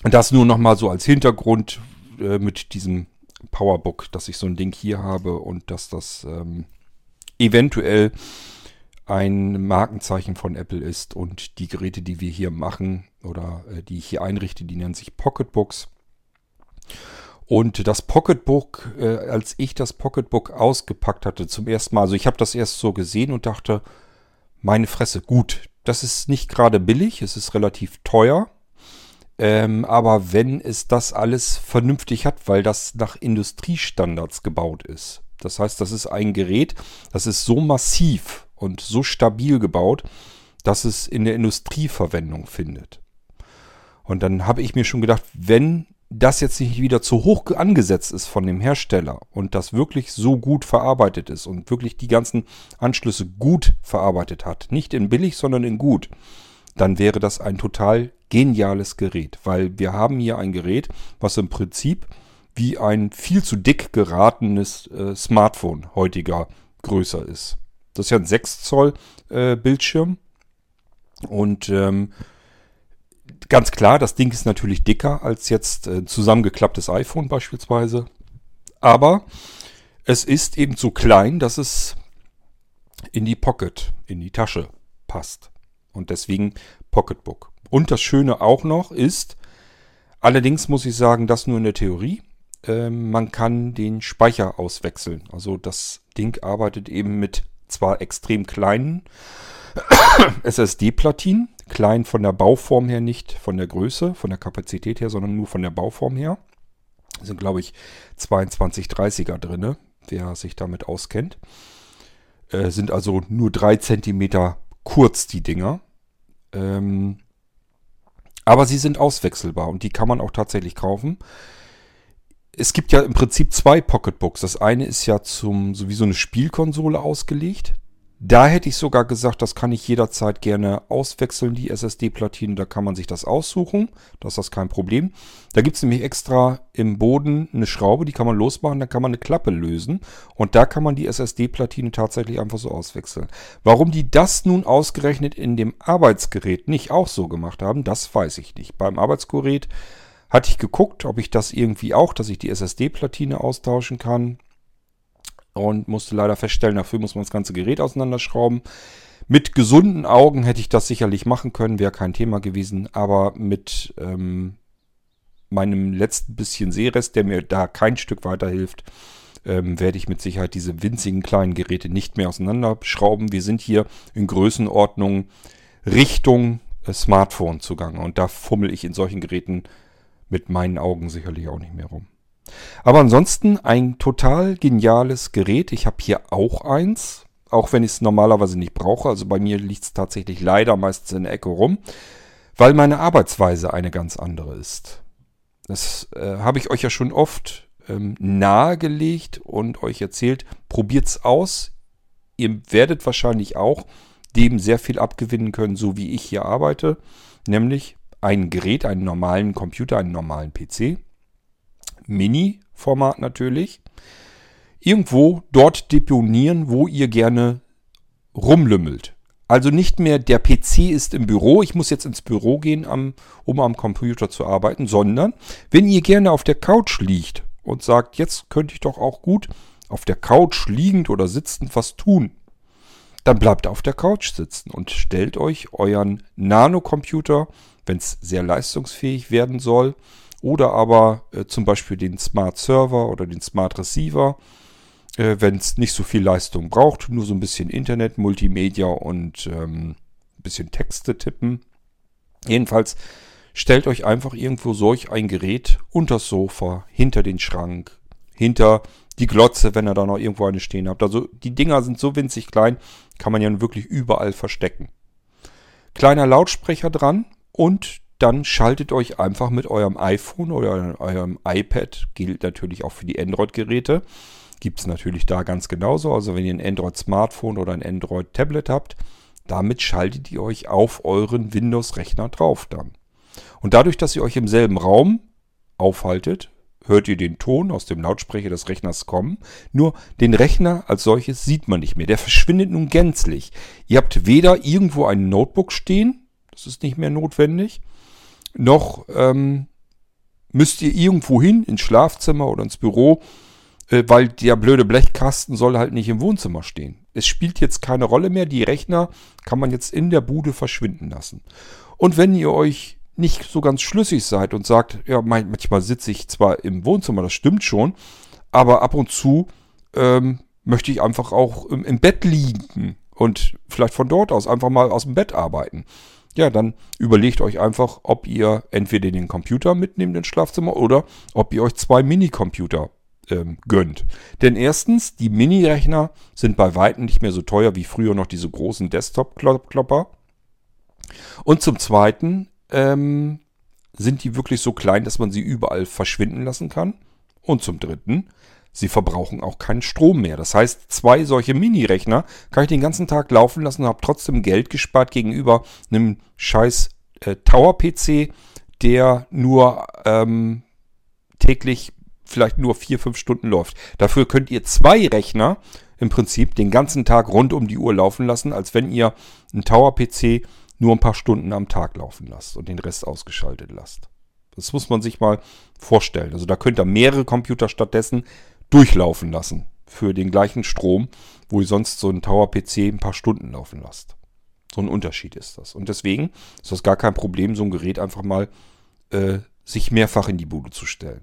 Das nur nochmal so als Hintergrund äh, mit diesem Powerbook, dass ich so ein Ding hier habe und dass das ähm, eventuell ein Markenzeichen von Apple ist und die Geräte, die wir hier machen oder äh, die ich hier einrichte, die nennen sich Pocketbooks. Und das Pocketbook, äh, als ich das Pocketbook ausgepackt hatte zum ersten Mal, also ich habe das erst so gesehen und dachte, meine Fresse, gut, das ist nicht gerade billig, es ist relativ teuer. Ähm, aber wenn es das alles vernünftig hat, weil das nach Industriestandards gebaut ist. Das heißt, das ist ein Gerät, das ist so massiv und so stabil gebaut, dass es in der Industrie Verwendung findet. Und dann habe ich mir schon gedacht, wenn das jetzt nicht wieder zu hoch angesetzt ist von dem Hersteller und das wirklich so gut verarbeitet ist und wirklich die ganzen Anschlüsse gut verarbeitet hat, nicht in billig, sondern in gut, dann wäre das ein total geniales Gerät, weil wir haben hier ein Gerät, was im Prinzip wie ein viel zu dick geratenes äh, Smartphone heutiger größer ist. Das ist ja ein 6 Zoll äh, Bildschirm und ähm, ganz klar, das Ding ist natürlich dicker als jetzt ein äh, zusammengeklapptes iPhone beispielsweise. Aber es ist eben so klein, dass es in die Pocket, in die Tasche passt. Und deswegen Pocketbook. Und das Schöne auch noch ist, allerdings muss ich sagen, das nur in der Theorie, äh, man kann den Speicher auswechseln. Also das Ding arbeitet eben mit zwar extrem kleinen [coughs] SSD-Platinen, klein von der Bauform her, nicht von der Größe, von der Kapazität her, sondern nur von der Bauform her. Da sind, glaube ich, 2230er drin, wer sich damit auskennt. Äh, sind also nur 3 cm kurz, die Dinger. Ähm, aber sie sind auswechselbar und die kann man auch tatsächlich kaufen. Es gibt ja im Prinzip zwei Pocketbooks. Das eine ist ja zum sowieso eine Spielkonsole ausgelegt. Da hätte ich sogar gesagt, das kann ich jederzeit gerne auswechseln, die SSD-Platine. Da kann man sich das aussuchen. Das ist das kein Problem. Da gibt es nämlich extra im Boden eine Schraube, die kann man losmachen, da kann man eine Klappe lösen. Und da kann man die SSD-Platine tatsächlich einfach so auswechseln. Warum die das nun ausgerechnet in dem Arbeitsgerät nicht auch so gemacht haben, das weiß ich nicht. Beim Arbeitsgerät hatte ich geguckt, ob ich das irgendwie auch, dass ich die SSD-Platine austauschen kann. Und musste leider feststellen, dafür muss man das ganze Gerät auseinanderschrauben. Mit gesunden Augen hätte ich das sicherlich machen können, wäre kein Thema gewesen, aber mit ähm, meinem letzten bisschen Sehrest, der mir da kein Stück weiterhilft, ähm, werde ich mit Sicherheit diese winzigen kleinen Geräte nicht mehr auseinanderschrauben. Wir sind hier in Größenordnung Richtung äh, Smartphone zugange und da fummel ich in solchen Geräten mit meinen Augen sicherlich auch nicht mehr rum. Aber ansonsten ein total geniales Gerät. Ich habe hier auch eins, auch wenn ich es normalerweise nicht brauche. Also bei mir liegt es tatsächlich leider meistens in der Ecke rum, weil meine Arbeitsweise eine ganz andere ist. Das äh, habe ich euch ja schon oft ähm, nahegelegt und euch erzählt, probiert's aus. Ihr werdet wahrscheinlich auch dem sehr viel abgewinnen können, so wie ich hier arbeite, nämlich ein Gerät, einen normalen Computer, einen normalen PC, Mini-Format natürlich, irgendwo dort deponieren, wo ihr gerne rumlümmelt. Also nicht mehr der PC ist im Büro, ich muss jetzt ins Büro gehen, um am Computer zu arbeiten, sondern wenn ihr gerne auf der Couch liegt und sagt, jetzt könnte ich doch auch gut auf der Couch liegend oder sitzend was tun, dann bleibt auf der Couch sitzen und stellt euch euren Nanocomputer, wenn es sehr leistungsfähig werden soll, oder aber äh, zum Beispiel den Smart Server oder den Smart Receiver, äh, wenn es nicht so viel Leistung braucht, nur so ein bisschen Internet, Multimedia und ähm, ein bisschen Texte tippen. Jedenfalls stellt euch einfach irgendwo solch ein Gerät unter das Sofa, hinter den Schrank, hinter die Glotze, wenn ihr da noch irgendwo eine stehen habt. Also die Dinger sind so winzig klein, kann man ja wirklich überall verstecken. Kleiner Lautsprecher dran und dann schaltet euch einfach mit eurem iPhone oder eurem iPad, gilt natürlich auch für die Android-Geräte, gibt es natürlich da ganz genauso. Also wenn ihr ein Android-Smartphone oder ein Android-Tablet habt, damit schaltet ihr euch auf euren Windows-Rechner drauf dann. Und dadurch, dass ihr euch im selben Raum aufhaltet, hört ihr den Ton aus dem Lautsprecher des Rechners kommen. Nur den Rechner als solches sieht man nicht mehr. Der verschwindet nun gänzlich. Ihr habt weder irgendwo ein Notebook stehen, das ist nicht mehr notwendig, noch ähm, müsst ihr irgendwo hin, ins Schlafzimmer oder ins Büro, äh, weil der blöde Blechkasten soll halt nicht im Wohnzimmer stehen. Es spielt jetzt keine Rolle mehr. Die Rechner kann man jetzt in der Bude verschwinden lassen. Und wenn ihr euch nicht so ganz schlüssig seid und sagt, ja, manchmal sitze ich zwar im Wohnzimmer, das stimmt schon, aber ab und zu ähm, möchte ich einfach auch im, im Bett liegen und vielleicht von dort aus einfach mal aus dem Bett arbeiten. Ja, dann überlegt euch einfach, ob ihr entweder den Computer mitnehmt ins Schlafzimmer oder ob ihr euch zwei Minicomputer ähm, gönnt. Denn erstens, die Mini-Rechner sind bei weitem nicht mehr so teuer wie früher noch diese großen Desktop-Klopper. Und zum Zweiten ähm, sind die wirklich so klein, dass man sie überall verschwinden lassen kann. Und zum Dritten, sie verbrauchen auch keinen Strom mehr. Das heißt, zwei solche Mini-Rechner kann ich den ganzen Tag laufen lassen und habe trotzdem Geld gespart gegenüber einem scheiß äh, Tower-PC, der nur ähm, täglich vielleicht nur vier, fünf Stunden läuft. Dafür könnt ihr zwei Rechner im Prinzip den ganzen Tag rund um die Uhr laufen lassen, als wenn ihr einen Tower-PC nur ein paar Stunden am Tag laufen lasst und den Rest ausgeschaltet lasst. Das muss man sich mal vorstellen. Also da könnt ihr mehrere Computer stattdessen durchlaufen lassen für den gleichen Strom, wo ihr sonst so einen Tower-PC ein paar Stunden laufen lasst. So ein Unterschied ist das. Und deswegen ist das gar kein Problem, so ein Gerät einfach mal äh, sich mehrfach in die Bude zu stellen.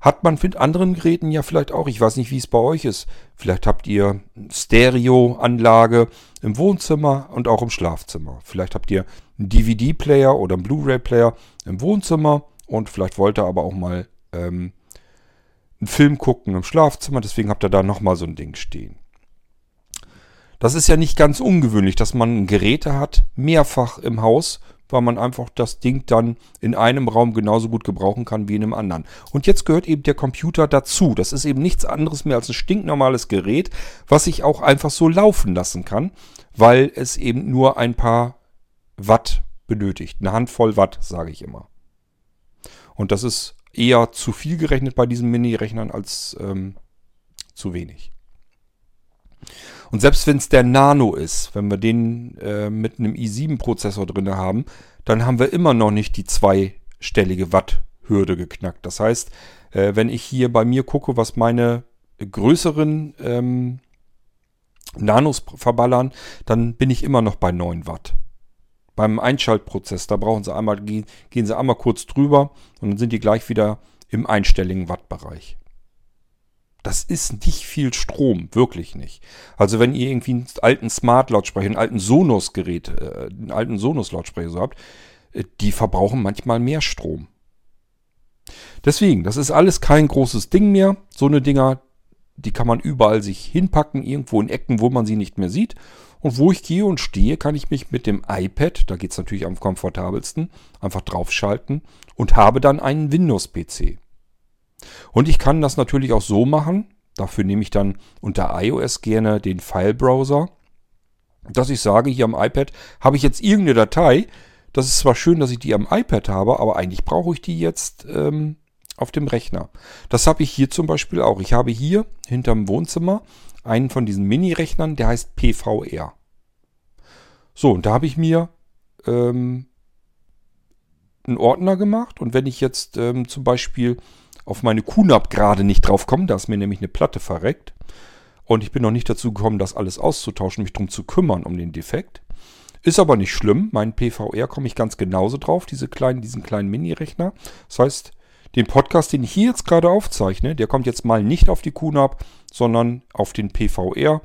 Hat man mit anderen Geräten ja vielleicht auch. Ich weiß nicht, wie es bei euch ist. Vielleicht habt ihr Stereoanlage im Wohnzimmer und auch im Schlafzimmer. Vielleicht habt ihr einen DVD-Player oder einen Blu-ray-Player im Wohnzimmer und vielleicht wollt ihr aber auch mal ähm, einen Film gucken im Schlafzimmer. Deswegen habt ihr da nochmal so ein Ding stehen. Das ist ja nicht ganz ungewöhnlich, dass man Geräte hat, mehrfach im Haus weil man einfach das Ding dann in einem Raum genauso gut gebrauchen kann wie in einem anderen. Und jetzt gehört eben der Computer dazu. Das ist eben nichts anderes mehr als ein stinknormales Gerät, was ich auch einfach so laufen lassen kann, weil es eben nur ein paar Watt benötigt. Eine Handvoll Watt, sage ich immer. Und das ist eher zu viel gerechnet bei diesen Mini-Rechnern als ähm, zu wenig. Und selbst wenn es der Nano ist, wenn wir den äh, mit einem i7-Prozessor drin haben, dann haben wir immer noch nicht die zweistellige Watt-Hürde geknackt. Das heißt, äh, wenn ich hier bei mir gucke, was meine größeren ähm, Nanos verballern, dann bin ich immer noch bei 9 Watt. Beim Einschaltprozess, da brauchen sie einmal, gehen, gehen sie einmal kurz drüber und dann sind die gleich wieder im einstelligen Wattbereich. Das ist nicht viel Strom, wirklich nicht. Also wenn ihr irgendwie einen alten Smart-Lautsprecher, einen alten Sonos-Gerät, äh, einen alten Sonos-Lautsprecher so habt, äh, die verbrauchen manchmal mehr Strom. Deswegen, das ist alles kein großes Ding mehr. So eine Dinger, die kann man überall sich hinpacken, irgendwo in Ecken, wo man sie nicht mehr sieht. Und wo ich gehe und stehe, kann ich mich mit dem iPad, da geht es natürlich am komfortabelsten, einfach draufschalten und habe dann einen Windows-PC. Und ich kann das natürlich auch so machen, dafür nehme ich dann unter iOS gerne den File-Browser, dass ich sage, hier am iPad habe ich jetzt irgendeine Datei. Das ist zwar schön, dass ich die am iPad habe, aber eigentlich brauche ich die jetzt ähm, auf dem Rechner. Das habe ich hier zum Beispiel auch. Ich habe hier hinterm Wohnzimmer einen von diesen Mini-Rechnern, der heißt PVR. So, und da habe ich mir ähm, einen Ordner gemacht und wenn ich jetzt ähm, zum Beispiel auf meine QNAP gerade nicht drauf komme, da ist mir nämlich eine Platte verreckt und ich bin noch nicht dazu gekommen, das alles auszutauschen, mich darum zu kümmern um den Defekt. Ist aber nicht schlimm, meinen PVR komme ich ganz genauso drauf, diese kleinen, diesen kleinen Mini-Rechner. Das heißt, den Podcast, den ich hier jetzt gerade aufzeichne, der kommt jetzt mal nicht auf die QNAP, sondern auf den PVR.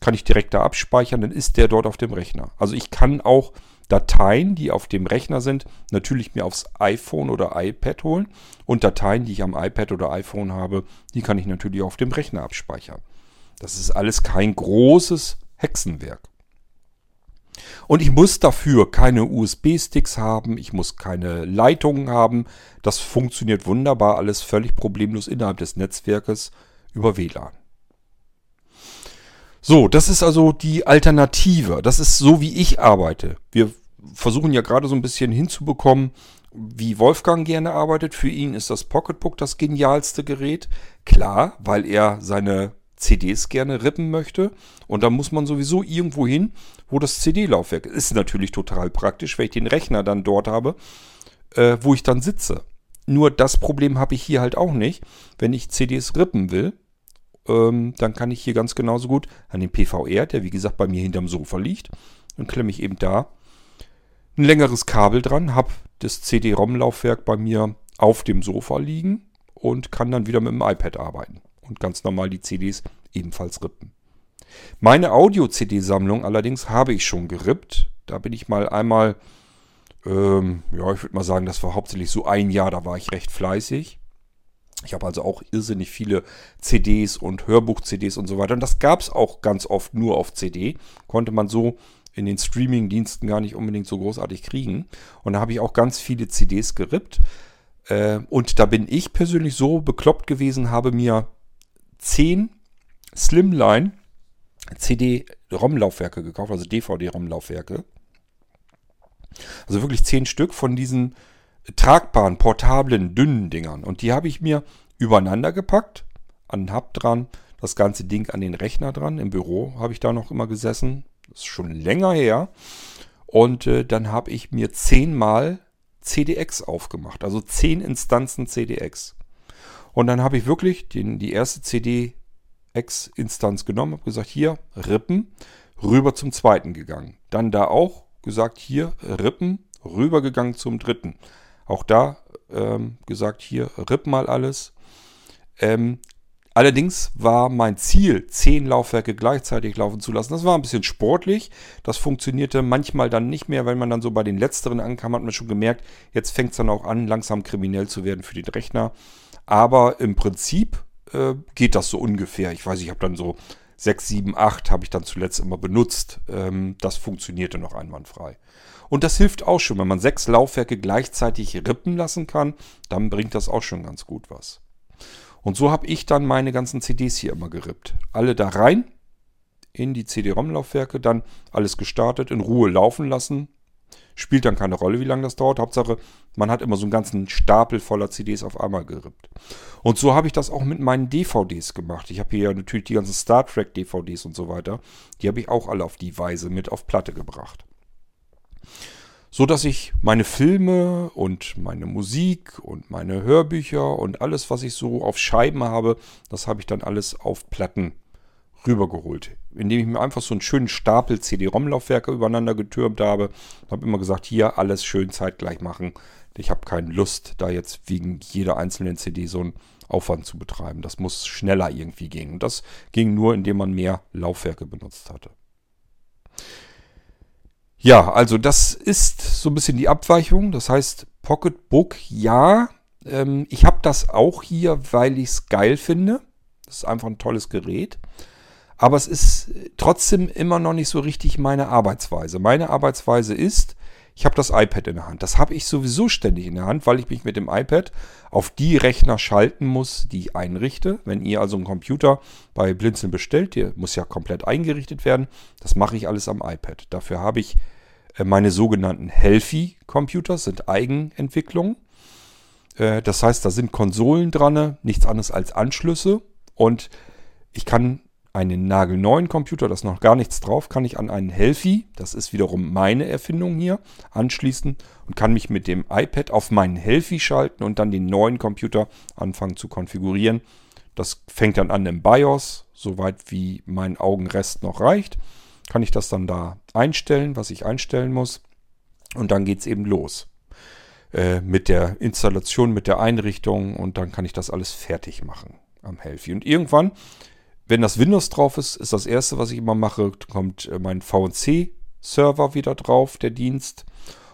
Kann ich direkt da abspeichern, dann ist der dort auf dem Rechner. Also ich kann auch Dateien, die auf dem Rechner sind, natürlich mir aufs iPhone oder iPad holen. Und Dateien, die ich am iPad oder iPhone habe, die kann ich natürlich auf dem Rechner abspeichern. Das ist alles kein großes Hexenwerk. Und ich muss dafür keine USB-Sticks haben, ich muss keine Leitungen haben. Das funktioniert wunderbar, alles völlig problemlos innerhalb des Netzwerkes über WLAN. So, das ist also die Alternative. Das ist so, wie ich arbeite. Wir versuchen ja gerade so ein bisschen hinzubekommen, wie Wolfgang gerne arbeitet. Für ihn ist das Pocketbook das genialste Gerät. Klar, weil er seine CDs gerne rippen möchte. Und da muss man sowieso irgendwo hin, wo das CD-Laufwerk ist. Ist natürlich total praktisch, wenn ich den Rechner dann dort habe, äh, wo ich dann sitze. Nur das Problem habe ich hier halt auch nicht. Wenn ich CDs rippen will, ähm, dann kann ich hier ganz genauso gut an den PVR, der wie gesagt bei mir hinterm Sofa liegt, dann klemme ich eben da ein längeres Kabel dran, habe das CD-ROM-Laufwerk bei mir auf dem Sofa liegen und kann dann wieder mit dem iPad arbeiten und ganz normal die CDs ebenfalls rippen. Meine Audio-CD-Sammlung allerdings habe ich schon gerippt. Da bin ich mal einmal, ähm, ja, ich würde mal sagen, das war hauptsächlich so ein Jahr, da war ich recht fleißig. Ich habe also auch irrsinnig viele CDs und Hörbuch-CDs und so weiter. Und das gab es auch ganz oft nur auf CD. Konnte man so in den Streaming-Diensten gar nicht unbedingt so großartig kriegen. Und da habe ich auch ganz viele CDs gerippt. Äh, und da bin ich persönlich so bekloppt gewesen, habe mir 10 Slimline CD-ROM-Laufwerke gekauft, also DVD-ROM-Laufwerke. Also wirklich 10 Stück von diesen tragbaren, portablen, dünnen Dingern. Und die habe ich mir übereinander gepackt, an den Hub dran, das ganze Ding an den Rechner dran. Im Büro habe ich da noch immer gesessen. Das ist schon länger her. Und äh, dann habe ich mir zehnmal CDX aufgemacht. Also zehn Instanzen CDX. Und dann habe ich wirklich den, die erste CDX-Instanz genommen, habe gesagt, hier, Rippen, rüber zum zweiten gegangen. Dann da auch gesagt, hier, Rippen, rübergegangen zum dritten. Auch da ähm, gesagt, hier, ripp mal alles. Ähm, allerdings war mein Ziel, zehn Laufwerke gleichzeitig laufen zu lassen. Das war ein bisschen sportlich. Das funktionierte manchmal dann nicht mehr, wenn man dann so bei den letzteren ankam, hat man schon gemerkt, jetzt fängt es dann auch an, langsam kriminell zu werden für den Rechner. Aber im Prinzip äh, geht das so ungefähr. Ich weiß, ich habe dann so 6, 7, 8 habe ich dann zuletzt immer benutzt. Ähm, das funktionierte noch einwandfrei. Und das hilft auch schon, wenn man sechs Laufwerke gleichzeitig rippen lassen kann, dann bringt das auch schon ganz gut was. Und so habe ich dann meine ganzen CDs hier immer gerippt. Alle da rein in die CD-ROM-Laufwerke, dann alles gestartet, in Ruhe laufen lassen. Spielt dann keine Rolle, wie lange das dauert. Hauptsache, man hat immer so einen ganzen Stapel voller CDs auf einmal gerippt. Und so habe ich das auch mit meinen DVDs gemacht. Ich habe hier natürlich die ganzen Star Trek DVDs und so weiter. Die habe ich auch alle auf die Weise mit auf Platte gebracht. so dass ich meine Filme und meine Musik und meine Hörbücher und alles, was ich so auf Scheiben habe, das habe ich dann alles auf Platten rübergeholt. Indem ich mir einfach so einen schönen Stapel CD-ROM-Laufwerke übereinander getürmt habe. Habe immer gesagt, hier alles schön zeitgleich machen. Ich habe keine Lust, da jetzt wegen jeder einzelnen CD so einen Aufwand zu betreiben. Das muss schneller irgendwie gehen. Und das ging nur, indem man mehr Laufwerke benutzt hatte. Ja, also das ist so ein bisschen die Abweichung. Das heißt, Pocketbook, ja. Ähm, ich habe das auch hier, weil ich es geil finde. Das ist einfach ein tolles Gerät. Aber es ist trotzdem immer noch nicht so richtig meine Arbeitsweise. Meine Arbeitsweise ist, ich habe das iPad in der Hand. Das habe ich sowieso ständig in der Hand, weil ich mich mit dem iPad auf die Rechner schalten muss, die ich einrichte. Wenn ihr also einen Computer bei Blinzeln bestellt, der muss ja komplett eingerichtet werden. Das mache ich alles am iPad. Dafür habe ich äh, meine sogenannten Healthy-Computer, sind Eigenentwicklungen. Äh, das heißt, da sind Konsolen dran, nichts anderes als Anschlüsse. Und ich kann einen nagelneuen Computer, da ist noch gar nichts drauf, kann ich an einen Healthy, das ist wiederum meine Erfindung hier, anschließen und kann mich mit dem iPad auf meinen Healthy schalten und dann den neuen Computer anfangen zu konfigurieren. Das fängt dann an im BIOS, soweit wie mein Augenrest noch reicht. Kann ich das dann da einstellen, was ich einstellen muss. Und dann geht es eben los äh, mit der Installation, mit der Einrichtung und dann kann ich das alles fertig machen am Healthy. Und irgendwann wenn das Windows drauf ist, ist das erste, was ich immer mache, kommt äh, mein VNC-Server wieder drauf, der Dienst.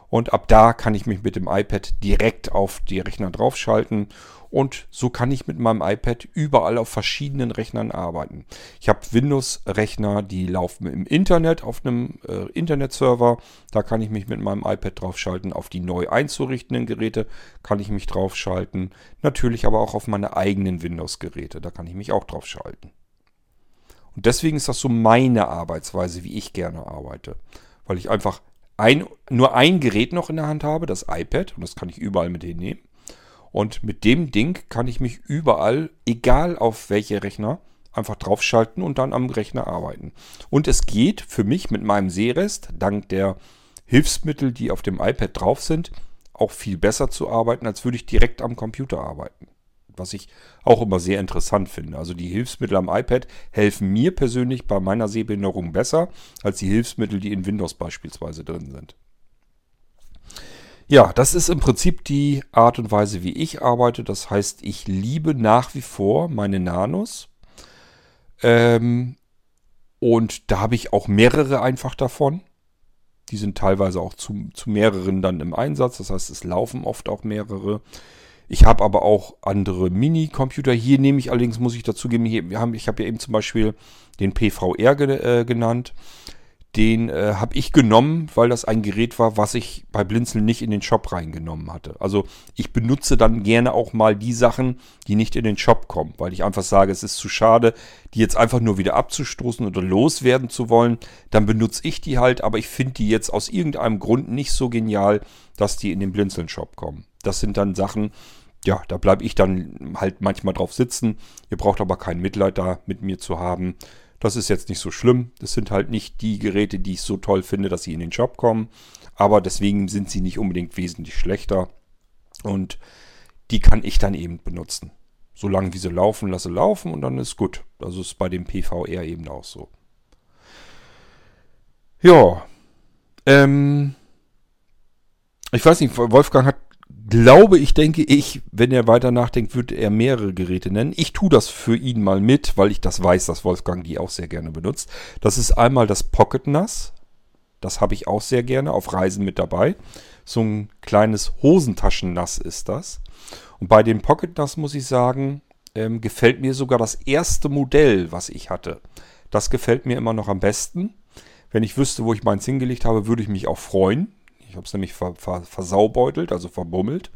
Und ab da kann ich mich mit dem iPad direkt auf die Rechner draufschalten. Und so kann ich mit meinem iPad überall auf verschiedenen Rechnern arbeiten. Ich habe Windows-Rechner, die laufen im Internet auf einem äh, Internetserver. Da kann ich mich mit meinem iPad draufschalten. Auf die neu einzurichtenden Geräte kann ich mich draufschalten. Natürlich aber auch auf meine eigenen Windows-Geräte. Da kann ich mich auch draufschalten. Und deswegen ist das so meine Arbeitsweise, wie ich gerne arbeite. Weil ich einfach ein, nur ein Gerät noch in der Hand habe, das iPad, und das kann ich überall mit hinnehmen. Und mit dem Ding kann ich mich überall, egal auf welche Rechner, einfach draufschalten und dann am Rechner arbeiten. Und es geht für mich mit meinem Sehrest, dank der Hilfsmittel, die auf dem iPad drauf sind, auch viel besser zu arbeiten, als würde ich direkt am Computer arbeiten was ich auch immer sehr interessant finde. Also die Hilfsmittel am iPad helfen mir persönlich bei meiner Sehbehinderung besser als die Hilfsmittel, die in Windows beispielsweise drin sind. Ja, das ist im Prinzip die Art und Weise, wie ich arbeite. Das heißt, ich liebe nach wie vor meine Nanos. Ähm, und da habe ich auch mehrere einfach davon. Die sind teilweise auch zu, zu mehreren dann im Einsatz. Das heißt, es laufen oft auch mehrere. Ich habe aber auch andere Mini-Computer. Hier nehme ich allerdings, muss ich dazugeben, hier, wir haben, ich habe ja eben zum Beispiel den PVR ge äh, genannt. Den äh, habe ich genommen, weil das ein Gerät war, was ich bei Blinzeln nicht in den Shop reingenommen hatte. Also ich benutze dann gerne auch mal die Sachen, die nicht in den Shop kommen, weil ich einfach sage, es ist zu schade, die jetzt einfach nur wieder abzustoßen oder loswerden zu wollen. Dann benutze ich die halt, aber ich finde die jetzt aus irgendeinem Grund nicht so genial, dass die in den Blinzeln-Shop kommen. Das sind dann Sachen, ja, da bleibe ich dann halt manchmal drauf sitzen. Ihr braucht aber kein Mitleid da mit mir zu haben. Das ist jetzt nicht so schlimm. Das sind halt nicht die Geräte, die ich so toll finde, dass sie in den Shop kommen. Aber deswegen sind sie nicht unbedingt wesentlich schlechter. Und die kann ich dann eben benutzen. Solange wie sie laufen, lasse laufen und dann ist gut. Das ist bei dem PVR eben auch so. Ja. Ähm, ich weiß nicht, Wolfgang hat glaube ich, denke ich, wenn er weiter nachdenkt, wird er mehrere Geräte nennen. Ich tue das für ihn mal mit, weil ich das weiß, dass Wolfgang die auch sehr gerne benutzt. Das ist einmal das Pocket NAS. Das habe ich auch sehr gerne auf Reisen mit dabei. So ein kleines Hosentaschen-NAS ist das. Und bei dem Pocket NAS muss ich sagen, ähm, gefällt mir sogar das erste Modell, was ich hatte. Das gefällt mir immer noch am besten. Wenn ich wüsste, wo ich meins hingelegt habe, würde ich mich auch freuen. Ich habe es nämlich ver, ver, versaubeutelt, also verbummelt.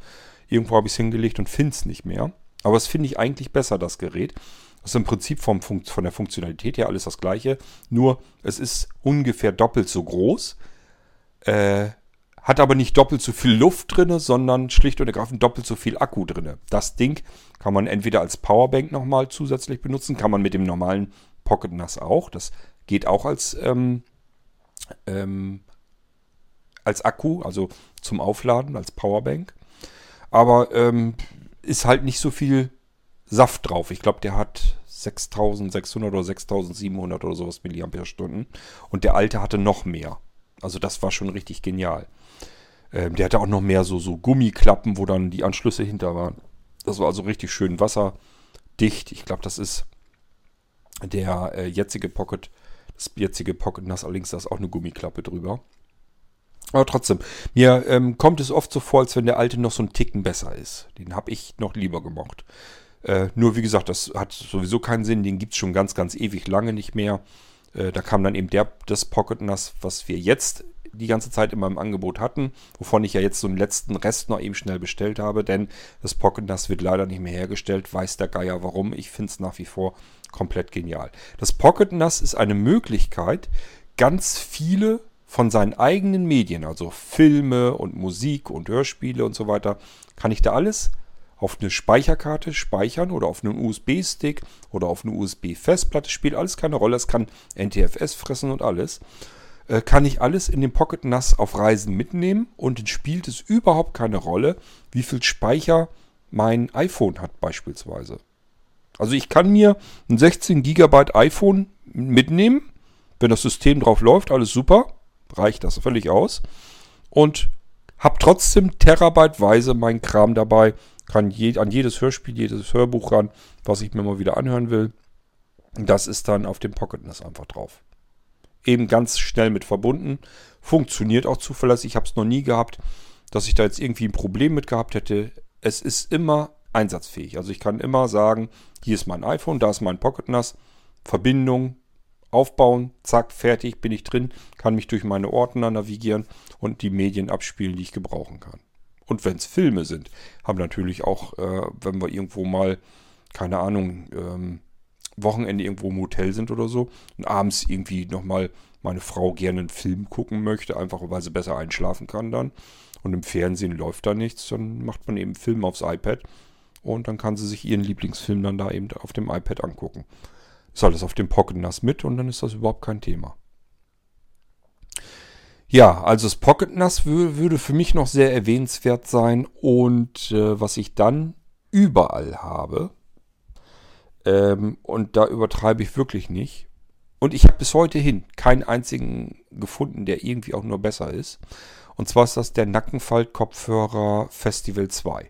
Irgendwo habe ich es hingelegt und finde es nicht mehr. Aber es finde ich eigentlich besser, das Gerät. Das ist im Prinzip vom, von der Funktionalität her alles das gleiche. Nur es ist ungefähr doppelt so groß. Äh, hat aber nicht doppelt so viel Luft drin, sondern schlicht und ergreifend doppelt so viel Akku drin. Das Ding kann man entweder als Powerbank nochmal zusätzlich benutzen, kann man mit dem normalen Pocket NAS auch. Das geht auch als ähm, ähm, als Akku, also zum Aufladen, als Powerbank. Aber ähm, ist halt nicht so viel Saft drauf. Ich glaube, der hat 6600 oder 6700 oder sowas Milliampere-Stunden. Und der alte hatte noch mehr. Also das war schon richtig genial. Ähm, der hatte auch noch mehr so, so Gummiklappen, wo dann die Anschlüsse hinter waren. Das war also richtig schön wasserdicht. Ich glaube, das ist der äh, jetzige Pocket. Das jetzige Pocket NAS allerdings, da ist auch eine Gummiklappe drüber. Aber trotzdem, mir ähm, kommt es oft so vor, als wenn der alte noch so ein Ticken besser ist. Den habe ich noch lieber gemocht. Äh, nur wie gesagt, das hat sowieso keinen Sinn. Den gibt es schon ganz, ganz ewig lange nicht mehr. Äh, da kam dann eben der, das Pocket NAS, was wir jetzt die ganze Zeit immer im Angebot hatten, wovon ich ja jetzt so einen letzten Rest noch eben schnell bestellt habe, denn das Pocket NAS wird leider nicht mehr hergestellt, weiß der Geier warum. Ich finde es nach wie vor komplett genial. Das Pocket NAS ist eine Möglichkeit, ganz viele von seinen eigenen Medien, also Filme und Musik und Hörspiele und so weiter, kann ich da alles auf eine Speicherkarte speichern oder auf einen USB-Stick oder auf eine USB-Festplatte, spielt alles keine Rolle. Es kann NTFS fressen und alles. Äh, kann ich alles in dem Pocket NAS auf Reisen mitnehmen und dann spielt es überhaupt keine Rolle, wie viel Speicher mein iPhone hat beispielsweise. Also ich kann mir ein 16 GB iPhone mitnehmen, wenn das System drauf läuft, alles super, reicht das völlig aus und habe trotzdem terabyteweise mein Kram dabei, kann je, an jedes Hörspiel, jedes Hörbuch ran, was ich mir mal wieder anhören will. Das ist dann auf dem Pocket NAS einfach drauf. Eben ganz schnell mit verbunden. Funktioniert auch zuverlässig. Ich habe es noch nie gehabt, dass ich da jetzt irgendwie ein Problem mit gehabt hätte. Es ist immer einsatzfähig. Also ich kann immer sagen, hier ist mein iPhone, da ist mein Pocket NAS. Verbindung aufbauen, zack, fertig, bin ich drin, kann mich durch meine Ordner navigieren und die Medien abspielen, die ich gebrauchen kann. Und wenn es Filme sind, haben natürlich auch, äh, wenn wir irgendwo mal, keine Ahnung, ähm, Wochenende irgendwo im Hotel sind oder so und abends irgendwie nochmal meine Frau gerne einen Film gucken möchte, einfach weil sie besser einschlafen kann dann und im Fernsehen läuft da nichts, dann macht man eben Film aufs iPad und dann kann sie sich ihren Lieblingsfilm dann da eben auf dem iPad angucken. Ist alles auf dem Pocket NAS mit und dann ist das überhaupt kein Thema. Ja, also das Pocket NAS würde für mich noch sehr erwähnenswert sein. Und äh, was ich dann überall habe, ähm, und da übertreibe ich wirklich nicht. Und ich habe bis heute hin keinen einzigen gefunden, der irgendwie auch nur besser ist. Und zwar ist das der Nackenfalt-Kopfhörer Festival 2.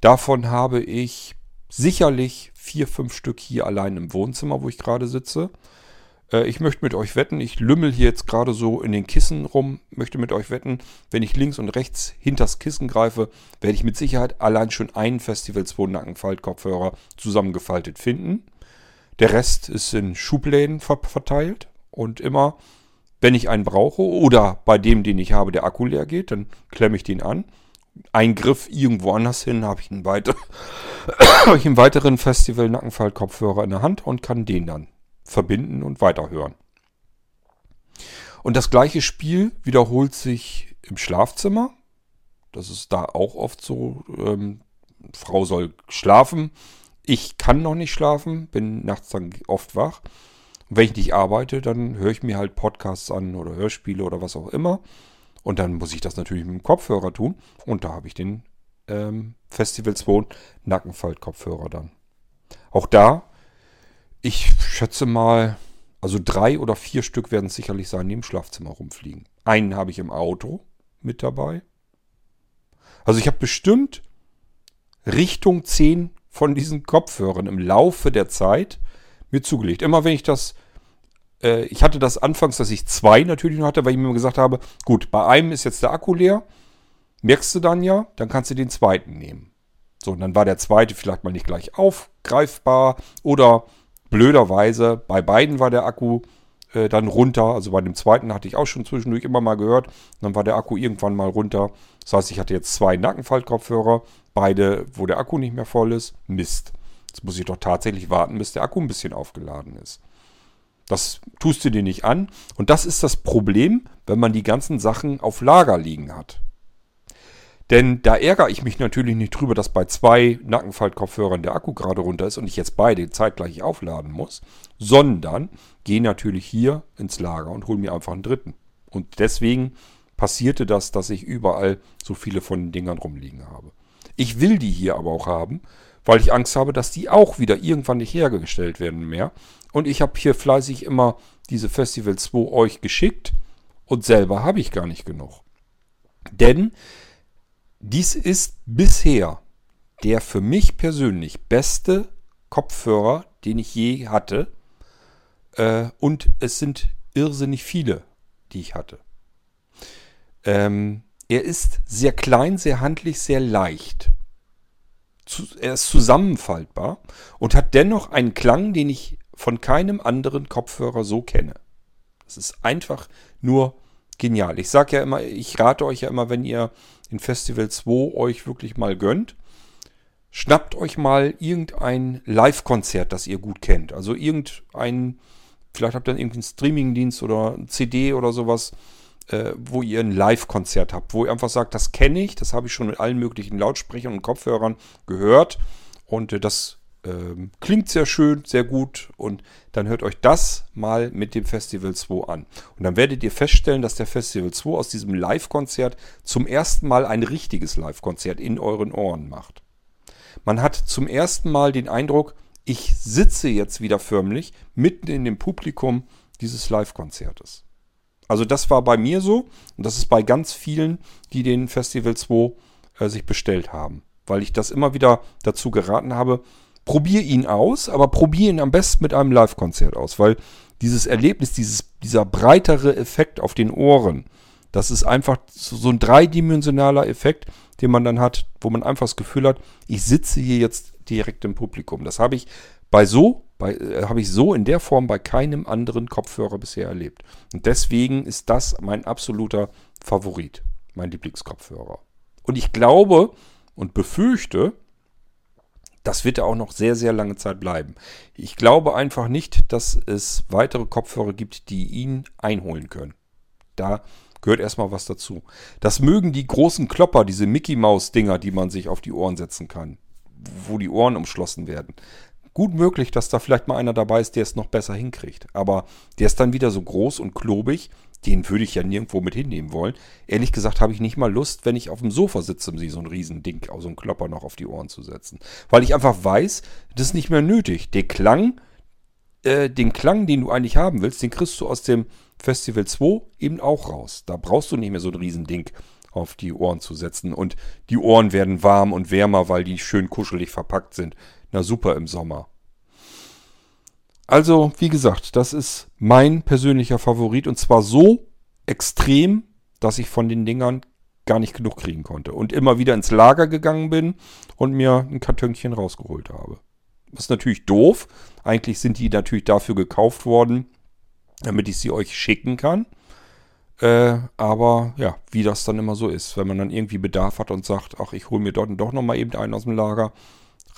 Davon habe ich sicherlich vier, fünf Stück hier allein im Wohnzimmer, wo ich gerade sitze. Äh, ich möchte mit euch wetten, ich lümmel hier jetzt gerade so in den Kissen rum, möchte mit euch wetten, wenn ich links und rechts hinters Kissen greife, werde ich mit Sicherheit allein schon einen Festival 2 Nackenfaltkopfhörer zusammengefaltet finden. Der Rest ist in Schubläden verteilt und immer, wenn ich einen brauche oder bei dem, den ich habe, der Akku leer geht, dann klemme ich den an. Ein Griff irgendwo anders hin, habe ich [coughs] habe ich einen weiteren Festival Nackenfaltkopfhörer in der Hand und kann den dann verbinden und weiterhören. Und das gleiche Spiel wiederholt sich im Schlafzimmer. Das ist da auch oft so. Ähm, Frau soll schlafen. Ich kann noch nicht schlafen, bin nachts dann oft wach. Und wenn ich nicht arbeite, dann höre ich mir halt Podcasts an oder Hörspiele oder was auch immer. Und dann muss ich das natürlich mit dem Kopfhörer tun. Und da habe ich den ähm, Festival 2 Nackenfalt-Kopfhörer dann. Auch da ich schätze mal, also drei oder vier Stück werden es sicherlich sein, die im Schlafzimmer rumfliegen. Einen habe ich im Auto mit dabei. Also ich habe bestimmt Richtung 10 von diesen Kopfhörern im Laufe der Zeit mir zugelegt. Immer wenn ich das, äh, ich hatte das anfangs, dass ich zwei natürlich noch hatte, weil ich mir gesagt habe, gut, bei einem ist jetzt der Akku leer, merkst du dann ja, dann kannst du den zweiten nehmen. So, und dann war der zweite vielleicht mal nicht gleich aufgreifbar oder blöderweise, bei beiden war der Akku äh, dann runter. Also bei dem zweiten hatte ich auch schon zwischendurch immer mal gehört. Dann war der Akku irgendwann mal runter. Das heißt, ich hatte jetzt zwei Nackenfaltkopfhörer. Beide, wo der Akku nicht mehr voll ist. Mist. Jetzt muss ich doch tatsächlich warten, bis der Akku ein bisschen aufgeladen ist. Das tust du dir nicht an. Und das ist das Problem, wenn man die ganzen Sachen auf Lager liegen hat. Denn da ärgere ich mich natürlich nicht drüber, dass bei zwei Nackenfaltkopfhörern der Akku gerade runter ist und ich jetzt beide zeitgleich aufladen muss, sondern gehe natürlich hier ins Lager und hole mir einfach einen dritten. Und deswegen passierte das, dass ich überall so viele von den Dingern rumliegen habe. Ich will die hier aber auch haben, weil ich Angst habe, dass die auch wieder irgendwann nicht hergestellt werden mehr. Und ich habe hier fleißig immer diese Festival 2 euch geschickt und selber habe ich gar nicht genug. Denn dies ist bisher der für mich persönlich beste Kopfhörer, den ich je hatte. Äh, und es sind irrsinnig viele, die ich hatte. Ähm, er ist sehr klein, sehr handlich, sehr leicht. Er ist zusammenfaltbar und hat dennoch einen Klang, den ich von keinem anderen Kopfhörer so kenne. Das ist einfach nur genial. Ich sage ja immer, ich rate euch ja immer, wenn ihr in Festival 2 euch wirklich mal gönnt, schnappt euch mal irgendein Live-Konzert, das ihr gut kennt. Also irgendein, vielleicht habt ihr dann irgendeinen Streaming-Dienst oder CD oder sowas, äh, wo ihr ein Live-Konzert habt, wo ihr einfach sagt, das kenne ich, das habe ich schon mit allen möglichen Lautsprechern und Kopfhörern gehört und äh, das ähm, klingt sehr schön, sehr gut und dann hört euch das mal mit dem Festival 2 an. Und dann werdet ihr feststellen, dass der Festival 2 aus diesem Live-Konzert zum ersten Mal ein richtiges Live-Konzert in euren Ohren macht. Man hat zum ersten Mal den Eindruck, ich sitze jetzt wieder förmlich mitten in dem Publikum dieses Live-Konzertes. Also das war bei mir so und das ist bei ganz vielen, die den Festival 2 äh, sich bestellt haben. Weil ich das immer wieder dazu geraten habe, probier ihn aus, aber probier ihn am besten mit einem Live-Konzert aus, weil dieses Erlebnis, dieses, dieser breitere Effekt auf den Ohren, das ist einfach so ein dreidimensionaler Effekt, den man dann hat, wo man einfach das Gefühl hat, ich sitze hier jetzt direkt im Publikum. Das habe ich bei so, bei, äh, habe ich so in der Form bei keinem anderen Kopfhörer bisher erlebt. Und deswegen ist das mein absoluter Favorit, mein Lieblingskopfhörer. Und ich glaube und befürchte, das wird ja auch noch sehr, sehr lange Zeit bleiben. Ich glaube einfach nicht, dass es weitere Kopfhörer gibt, die ihn einholen können. Da gehört erstmal was dazu. Das mögen die großen Klopper, diese Mickey Maus Dinger, die man sich auf die Ohren setzen kann, wo die Ohren umschlossen werden. Gut möglich, dass da vielleicht mal einer dabei ist, der es noch besser hinkriegt. Aber der ist dann wieder so groß und klobig, den würde ich ja nirgendwo mit hinnehmen wollen. Ehrlich gesagt habe ich nicht mal Lust, wenn ich auf dem Sofa sitze, um sie so ein Riesending, so einen Klopper noch auf die Ohren zu setzen. Weil ich einfach weiß, das ist nicht mehr nötig. Der Klang, äh, den Klang, den du eigentlich haben willst, den kriegst du aus dem Festival 2 eben auch raus. Da brauchst du nicht mehr so ein Riesending auf die Ohren zu setzen. Und die Ohren werden warm und wärmer, weil die schön kuschelig verpackt sind. Na super im Sommer. Also, wie gesagt, das ist mein persönlicher Favorit und zwar so extrem, dass ich von den Dingern gar nicht genug kriegen konnte und immer wieder ins Lager gegangen bin und mir ein Kartönchen rausgeholt habe. Das ist natürlich doof. Eigentlich sind die natürlich dafür gekauft worden, damit ich sie euch schicken kann. Äh, aber ja, wie das dann immer so ist, wenn man dann irgendwie Bedarf hat und sagt, ach, ich hole mir dort doch nochmal eben einen aus dem Lager,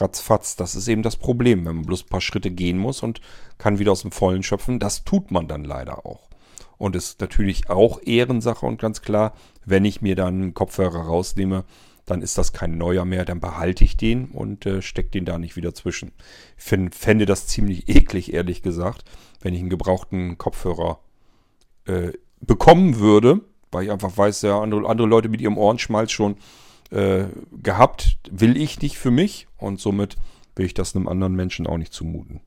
ratzfatz. Das ist eben das Problem, wenn man bloß ein paar Schritte gehen muss und kann wieder aus dem Vollen schöpfen. Das tut man dann leider auch. Und ist natürlich auch Ehrensache und ganz klar, wenn ich mir dann einen Kopfhörer rausnehme, dann ist das kein neuer mehr, dann behalte ich den und äh, stecke den da nicht wieder zwischen. Ich find, fände das ziemlich eklig, ehrlich gesagt, wenn ich einen gebrauchten Kopfhörer äh, bekommen würde, weil ich einfach weiß, ja, andere, andere Leute mit ihrem Ohrenschmalz schon äh, gehabt, will ich nicht für mich und somit will ich das einem anderen Menschen auch nicht zumuten.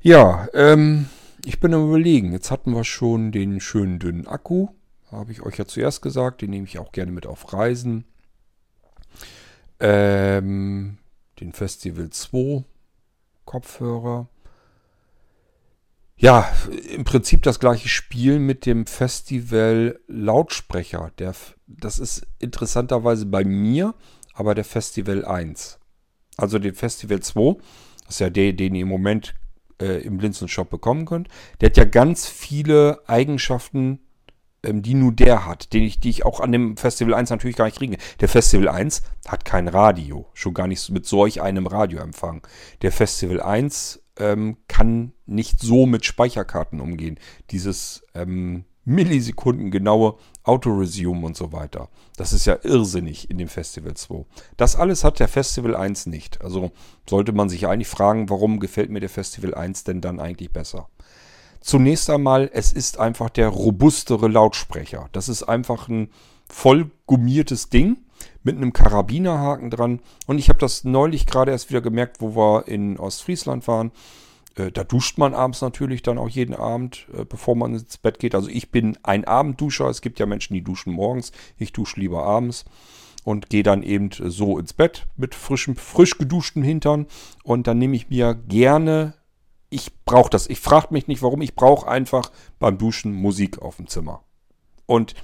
Ja, ähm, ich bin am überlegen. Jetzt hatten wir schon den schönen dünnen Akku. Habe ich euch ja zuerst gesagt. Den nehme ich auch gerne mit auf Reisen. Ähm, den Festival 2 Kopfhörer. Ja, im Prinzip das gleiche Spiel mit dem Festival Lautsprecher. Der, das ist interessanterweise bei mir, aber der Festival 1. Also den Festival 2, das ist ja der, den ihr im Moment äh, im Blinzeln-Shop bekommen könnt. Der hat ja ganz viele Eigenschaften, ähm, die nur der hat, den ich, die ich auch an dem Festival 1 natürlich gar nicht kriege. Der Festival 1 hat kein Radio, schon gar nicht mit solch einem Radioempfang. Der Festival 1 ähm, kann nicht so mit Speicherkarten umgehen. Dieses ähm, Millisekunden genaue Autoresume und so weiter. Das ist ja irrsinnig in dem Festival 2. Das alles hat der Festival 1 nicht. Also sollte man sich eigentlich fragen, warum gefällt mir der Festival 1 denn dann eigentlich besser? Zunächst einmal, es ist einfach der robustere Lautsprecher. Das ist einfach ein voll gummiertes Ding mit einem Karabinerhaken dran. Und ich habe das neulich gerade erst wieder gemerkt, wo wir in Ostfriesland waren. Äh, da duscht man abends natürlich dann auch jeden Abend, äh, bevor man ins Bett geht. Also ich bin ein Abendduscher. Es gibt ja Menschen, die duschen morgens. Ich dusche lieber abends und gehe dann eben so ins Bett mit frischem, frisch geduschtem Hintern. Und dann nehme ich mir gerne, ich brauche das. Ich frage mich nicht warum, ich brauche einfach beim Duschen Musik auf dem Zimmer. Und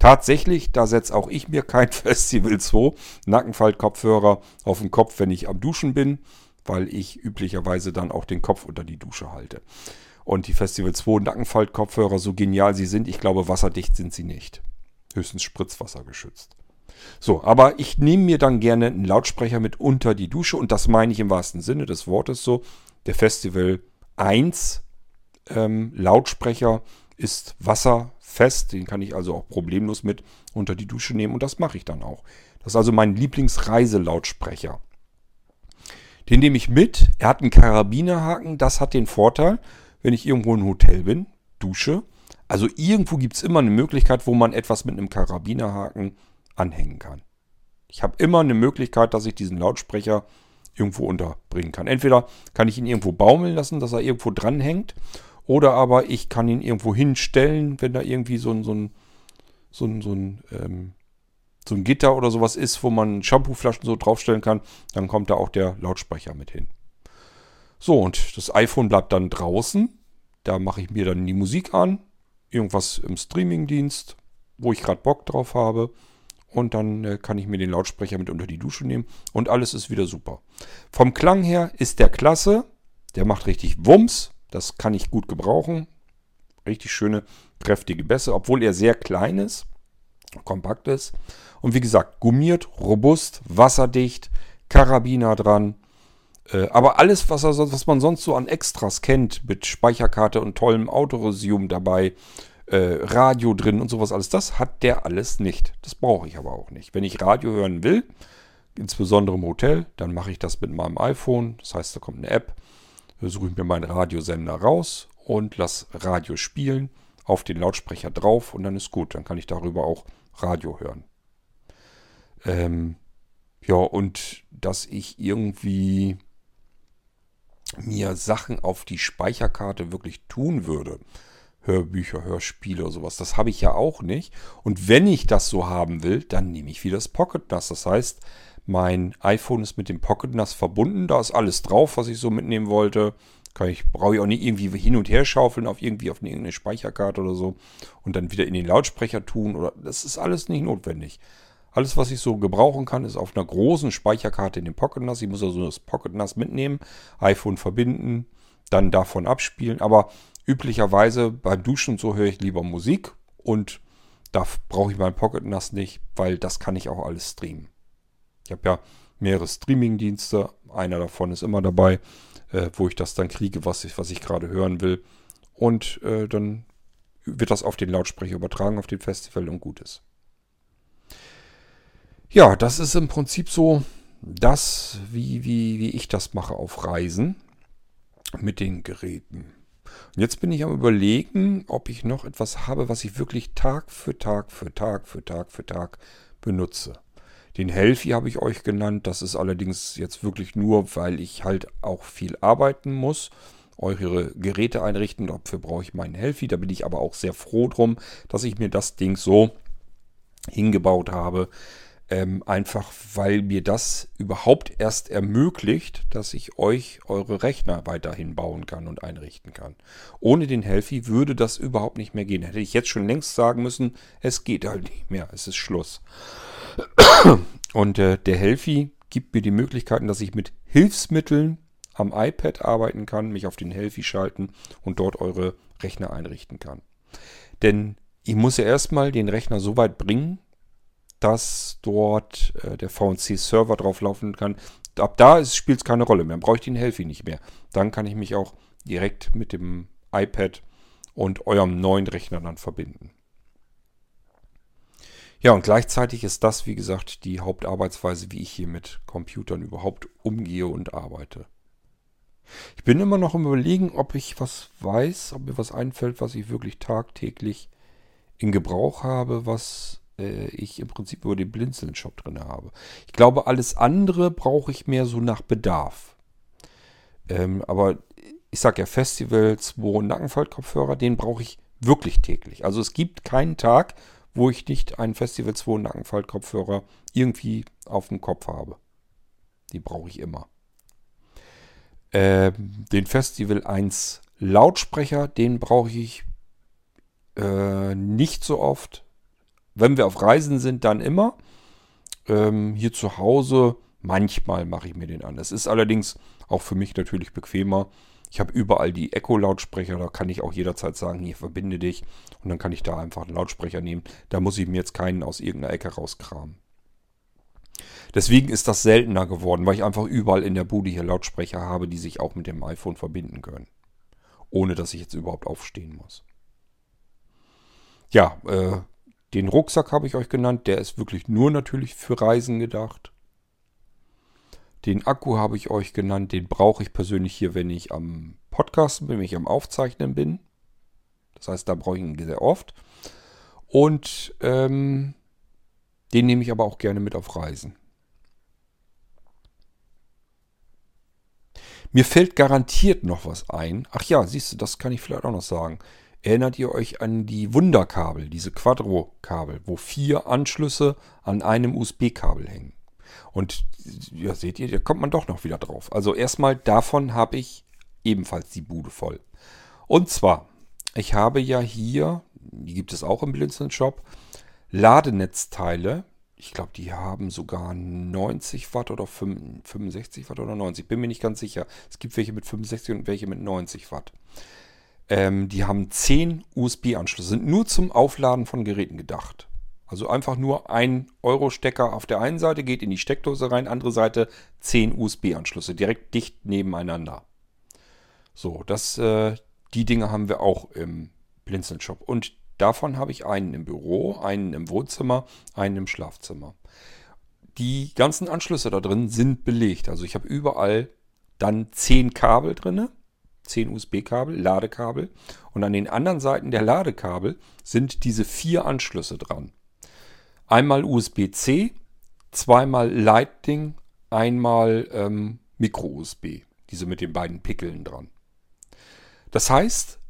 tatsächlich, da setze auch ich mir kein [laughs] Festival 2 Nackenfalt-Kopfhörer auf den Kopf, wenn ich am Duschen bin, weil ich üblicherweise dann auch den Kopf unter die Dusche halte. Und die Festival 2 Nackenfalt-Kopfhörer, so genial sie sind, ich glaube, wasserdicht sind sie nicht. Höchstens Spritzwasser geschützt. So, aber ich nehme mir dann gerne einen Lautsprecher mit unter die Dusche und das meine ich im wahrsten Sinne des Wortes so. Der Festival 1 ähm, Lautsprecher ist wasserfest, den kann ich also auch problemlos mit unter die Dusche nehmen und das mache ich dann auch. Das ist also mein Lieblingsreiselautsprecher. Den nehme ich mit. Er hat einen Karabinerhaken. Das hat den Vorteil, wenn ich irgendwo im Hotel bin, dusche. Also irgendwo gibt es immer eine Möglichkeit, wo man etwas mit einem Karabinerhaken anhängen kann. Ich habe immer eine Möglichkeit, dass ich diesen Lautsprecher irgendwo unterbringen kann. Entweder kann ich ihn irgendwo baumeln lassen, dass er irgendwo dranhängt, oder aber ich kann ihn irgendwo hinstellen, wenn da irgendwie so ein, so ein, so ein, so ein, ähm, so ein Gitter oder sowas ist, wo man Shampooflaschen so draufstellen kann, dann kommt da auch der Lautsprecher mit hin. So, und das iPhone bleibt dann draußen. Da mache ich mir dann die Musik an, irgendwas im Streamingdienst, wo ich gerade Bock drauf habe und dann äh, kann ich mir den Lautsprecher mit unter die Dusche nehmen und alles ist wieder super. Vom Klang her ist der klasse, der macht richtig Wumms, das kann ich gut gebrauchen. Richtig schöne, kräftige Bässe, obwohl er sehr klein ist, kompakt ist. Und wie gesagt, gummiert, robust, wasserdicht, Karabiner dran. Äh, aber alles, was, er, was man sonst so an Extras kennt, mit Speicherkarte und tollem Autoresume dabei, äh, Radio drin und sowas alles. Das hat der alles nicht. Das brauche ich aber auch nicht. Wenn ich Radio hören will, insbesondere im Hotel, dann mache ich das mit meinem iPhone. Das heißt, da kommt eine App, suche ich mir meinen Radiosender raus und lasse Radio spielen, auf den Lautsprecher drauf und dann ist gut. Dann kann ich darüber auch Radio hören. Ähm, ja, und dass ich irgendwie mir Sachen auf die Speicherkarte wirklich tun würde, Hörbücher, Hörspiele oder sowas. Das habe ich ja auch nicht. Und wenn ich das so haben will, dann nehme ich wieder das Pocket NAS. Das heißt, mein iPhone ist mit dem Pocket NAS verbunden. Da ist alles drauf, was ich so mitnehmen wollte. Kann ich, brauche ich auch nicht irgendwie hin und her schaufeln auf irgendwie auf irgendeine Speicherkarte oder so und dann wieder in den Lautsprecher tun. Oder das ist alles nicht notwendig. Alles, was ich so gebrauchen kann, ist auf einer großen Speicherkarte in dem Pocket NAS. Ich muss also das Pocket NAS mitnehmen, iPhone verbinden, dann davon abspielen. Aber üblicherweise beim Duschen und so höre ich lieber Musik und da brauche ich mein Pocket NAS nicht, weil das kann ich auch alles streamen. Ich habe ja mehrere Streaming-Dienste. Einer davon ist immer dabei, äh, wo ich das dann kriege, was ich, was ich gerade hören will. Und äh, dann wird das auf den Lautsprecher übertragen, auf den Festival und gut ist. Ja, das ist im Prinzip so das, wie, wie, wie ich das mache auf Reisen mit den Geräten. Und jetzt bin ich am Überlegen, ob ich noch etwas habe, was ich wirklich Tag für Tag für Tag für Tag für Tag benutze. Den Healthy habe ich euch genannt. Das ist allerdings jetzt wirklich nur, weil ich halt auch viel arbeiten muss. Eure Geräte einrichten. Dafür brauche ich meinen Healthy. Da bin ich aber auch sehr froh drum, dass ich mir das Ding so hingebaut habe, ähm, einfach weil mir das überhaupt erst ermöglicht, dass ich euch eure Rechner weiterhin bauen kann und einrichten kann. Ohne den Healthy würde das überhaupt nicht mehr gehen. Hätte ich jetzt schon längst sagen müssen, es geht halt nicht mehr, es ist Schluss. Und äh, der Healthy gibt mir die Möglichkeiten, dass ich mit Hilfsmitteln am iPad arbeiten kann, mich auf den Healthy schalten und dort eure Rechner einrichten kann. Denn ich muss ja erstmal den Rechner so weit bringen, dass dort äh, der VNC-Server drauf laufen kann. Ab da spielt es keine Rolle mehr. Dann brauche ich den Healthy nicht mehr. Dann kann ich mich auch direkt mit dem iPad und eurem neuen Rechner dann verbinden. Ja, und gleichzeitig ist das, wie gesagt, die Hauptarbeitsweise, wie ich hier mit Computern überhaupt umgehe und arbeite. Ich bin immer noch im Überlegen, ob ich was weiß, ob mir was einfällt, was ich wirklich tagtäglich in Gebrauch habe, was äh, ich im Prinzip über den Blinzeln-Shop drin habe. Ich glaube, alles andere brauche ich mehr so nach Bedarf. Ähm, aber ich sage ja Festivals, wo Nackenfaltkopfhörer, den brauche ich wirklich täglich. Also es gibt keinen Tag, wo ich nicht einen Festival 2 Nackenfaltkopfhörer irgendwie auf dem Kopf habe. Die brauche ich immer. Ähm, den Festival 1 Lautsprecher, den brauche ich äh, nicht so oft. Wenn wir auf Reisen sind, dann immer. Ähm, hier zu Hause, manchmal mache ich mir den an. Es ist allerdings auch für mich natürlich bequemer. Ich habe überall die Echo-Lautsprecher, da kann ich auch jederzeit sagen, hier verbinde dich. Und dann kann ich da einfach einen Lautsprecher nehmen. Da muss ich mir jetzt keinen aus irgendeiner Ecke rauskramen. Deswegen ist das seltener geworden, weil ich einfach überall in der Bude hier Lautsprecher habe, die sich auch mit dem iPhone verbinden können. Ohne dass ich jetzt überhaupt aufstehen muss. Ja, äh, den Rucksack habe ich euch genannt. Der ist wirklich nur natürlich für Reisen gedacht. Den Akku habe ich euch genannt. Den brauche ich persönlich hier, wenn ich am Podcasten bin, wenn ich am Aufzeichnen bin. Das heißt, da brauche ich ihn sehr oft. Und ähm, den nehme ich aber auch gerne mit auf Reisen. Mir fällt garantiert noch was ein. Ach ja, siehst du, das kann ich vielleicht auch noch sagen. Erinnert ihr euch an die Wunderkabel, diese Quadro-Kabel, wo vier Anschlüsse an einem USB-Kabel hängen? Und ja, seht ihr, da kommt man doch noch wieder drauf. Also erstmal davon habe ich ebenfalls die Bude voll. Und zwar, ich habe ja hier, die gibt es auch im Blinzeln Shop, Ladenetzteile. Ich glaube, die haben sogar 90 Watt oder 65 Watt oder 90. Bin mir nicht ganz sicher. Es gibt welche mit 65 und welche mit 90 Watt. Ähm, die haben 10 USB-Anschlüsse, sind nur zum Aufladen von Geräten gedacht. Also einfach nur ein Euro-Stecker auf der einen Seite geht in die Steckdose rein, andere Seite 10 USB-Anschlüsse, direkt dicht nebeneinander. So, das, äh, die Dinge haben wir auch im Blinzeln-Shop. Und davon habe ich einen im Büro, einen im Wohnzimmer, einen im Schlafzimmer. Die ganzen Anschlüsse da drin sind belegt. Also ich habe überall dann 10 Kabel drin, 10 USB-Kabel, Ladekabel. Und an den anderen Seiten der Ladekabel sind diese vier Anschlüsse dran. Einmal USB-C, zweimal Lightning, einmal ähm, Micro-USB. Diese mit den beiden Pickeln dran. Das heißt,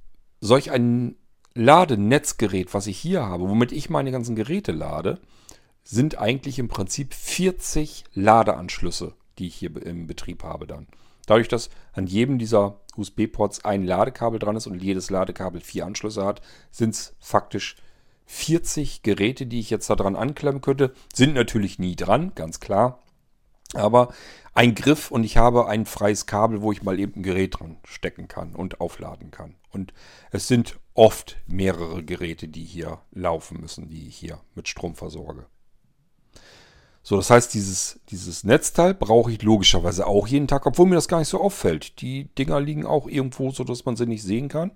solch ein Ladenetzgerät, was ich hier habe, womit ich meine ganzen Geräte lade, sind eigentlich im Prinzip 40 Ladeanschlüsse, die ich hier im Betrieb habe dann. Dadurch, dass an jedem dieser USB-Ports ein Ladekabel dran ist und jedes Ladekabel vier Anschlüsse hat, sind es faktisch 40 Geräte, die ich jetzt da dran anklemmen könnte. Sind natürlich nie dran, ganz klar. Aber ein Griff und ich habe ein freies Kabel, wo ich mal eben ein Gerät dran stecken kann und aufladen kann. Und es sind oft mehrere Geräte, die hier laufen müssen, die ich hier mit Strom versorge. So, das heißt, dieses, dieses Netzteil brauche ich logischerweise auch jeden Tag, obwohl mir das gar nicht so auffällt. Die Dinger liegen auch irgendwo, so dass man sie nicht sehen kann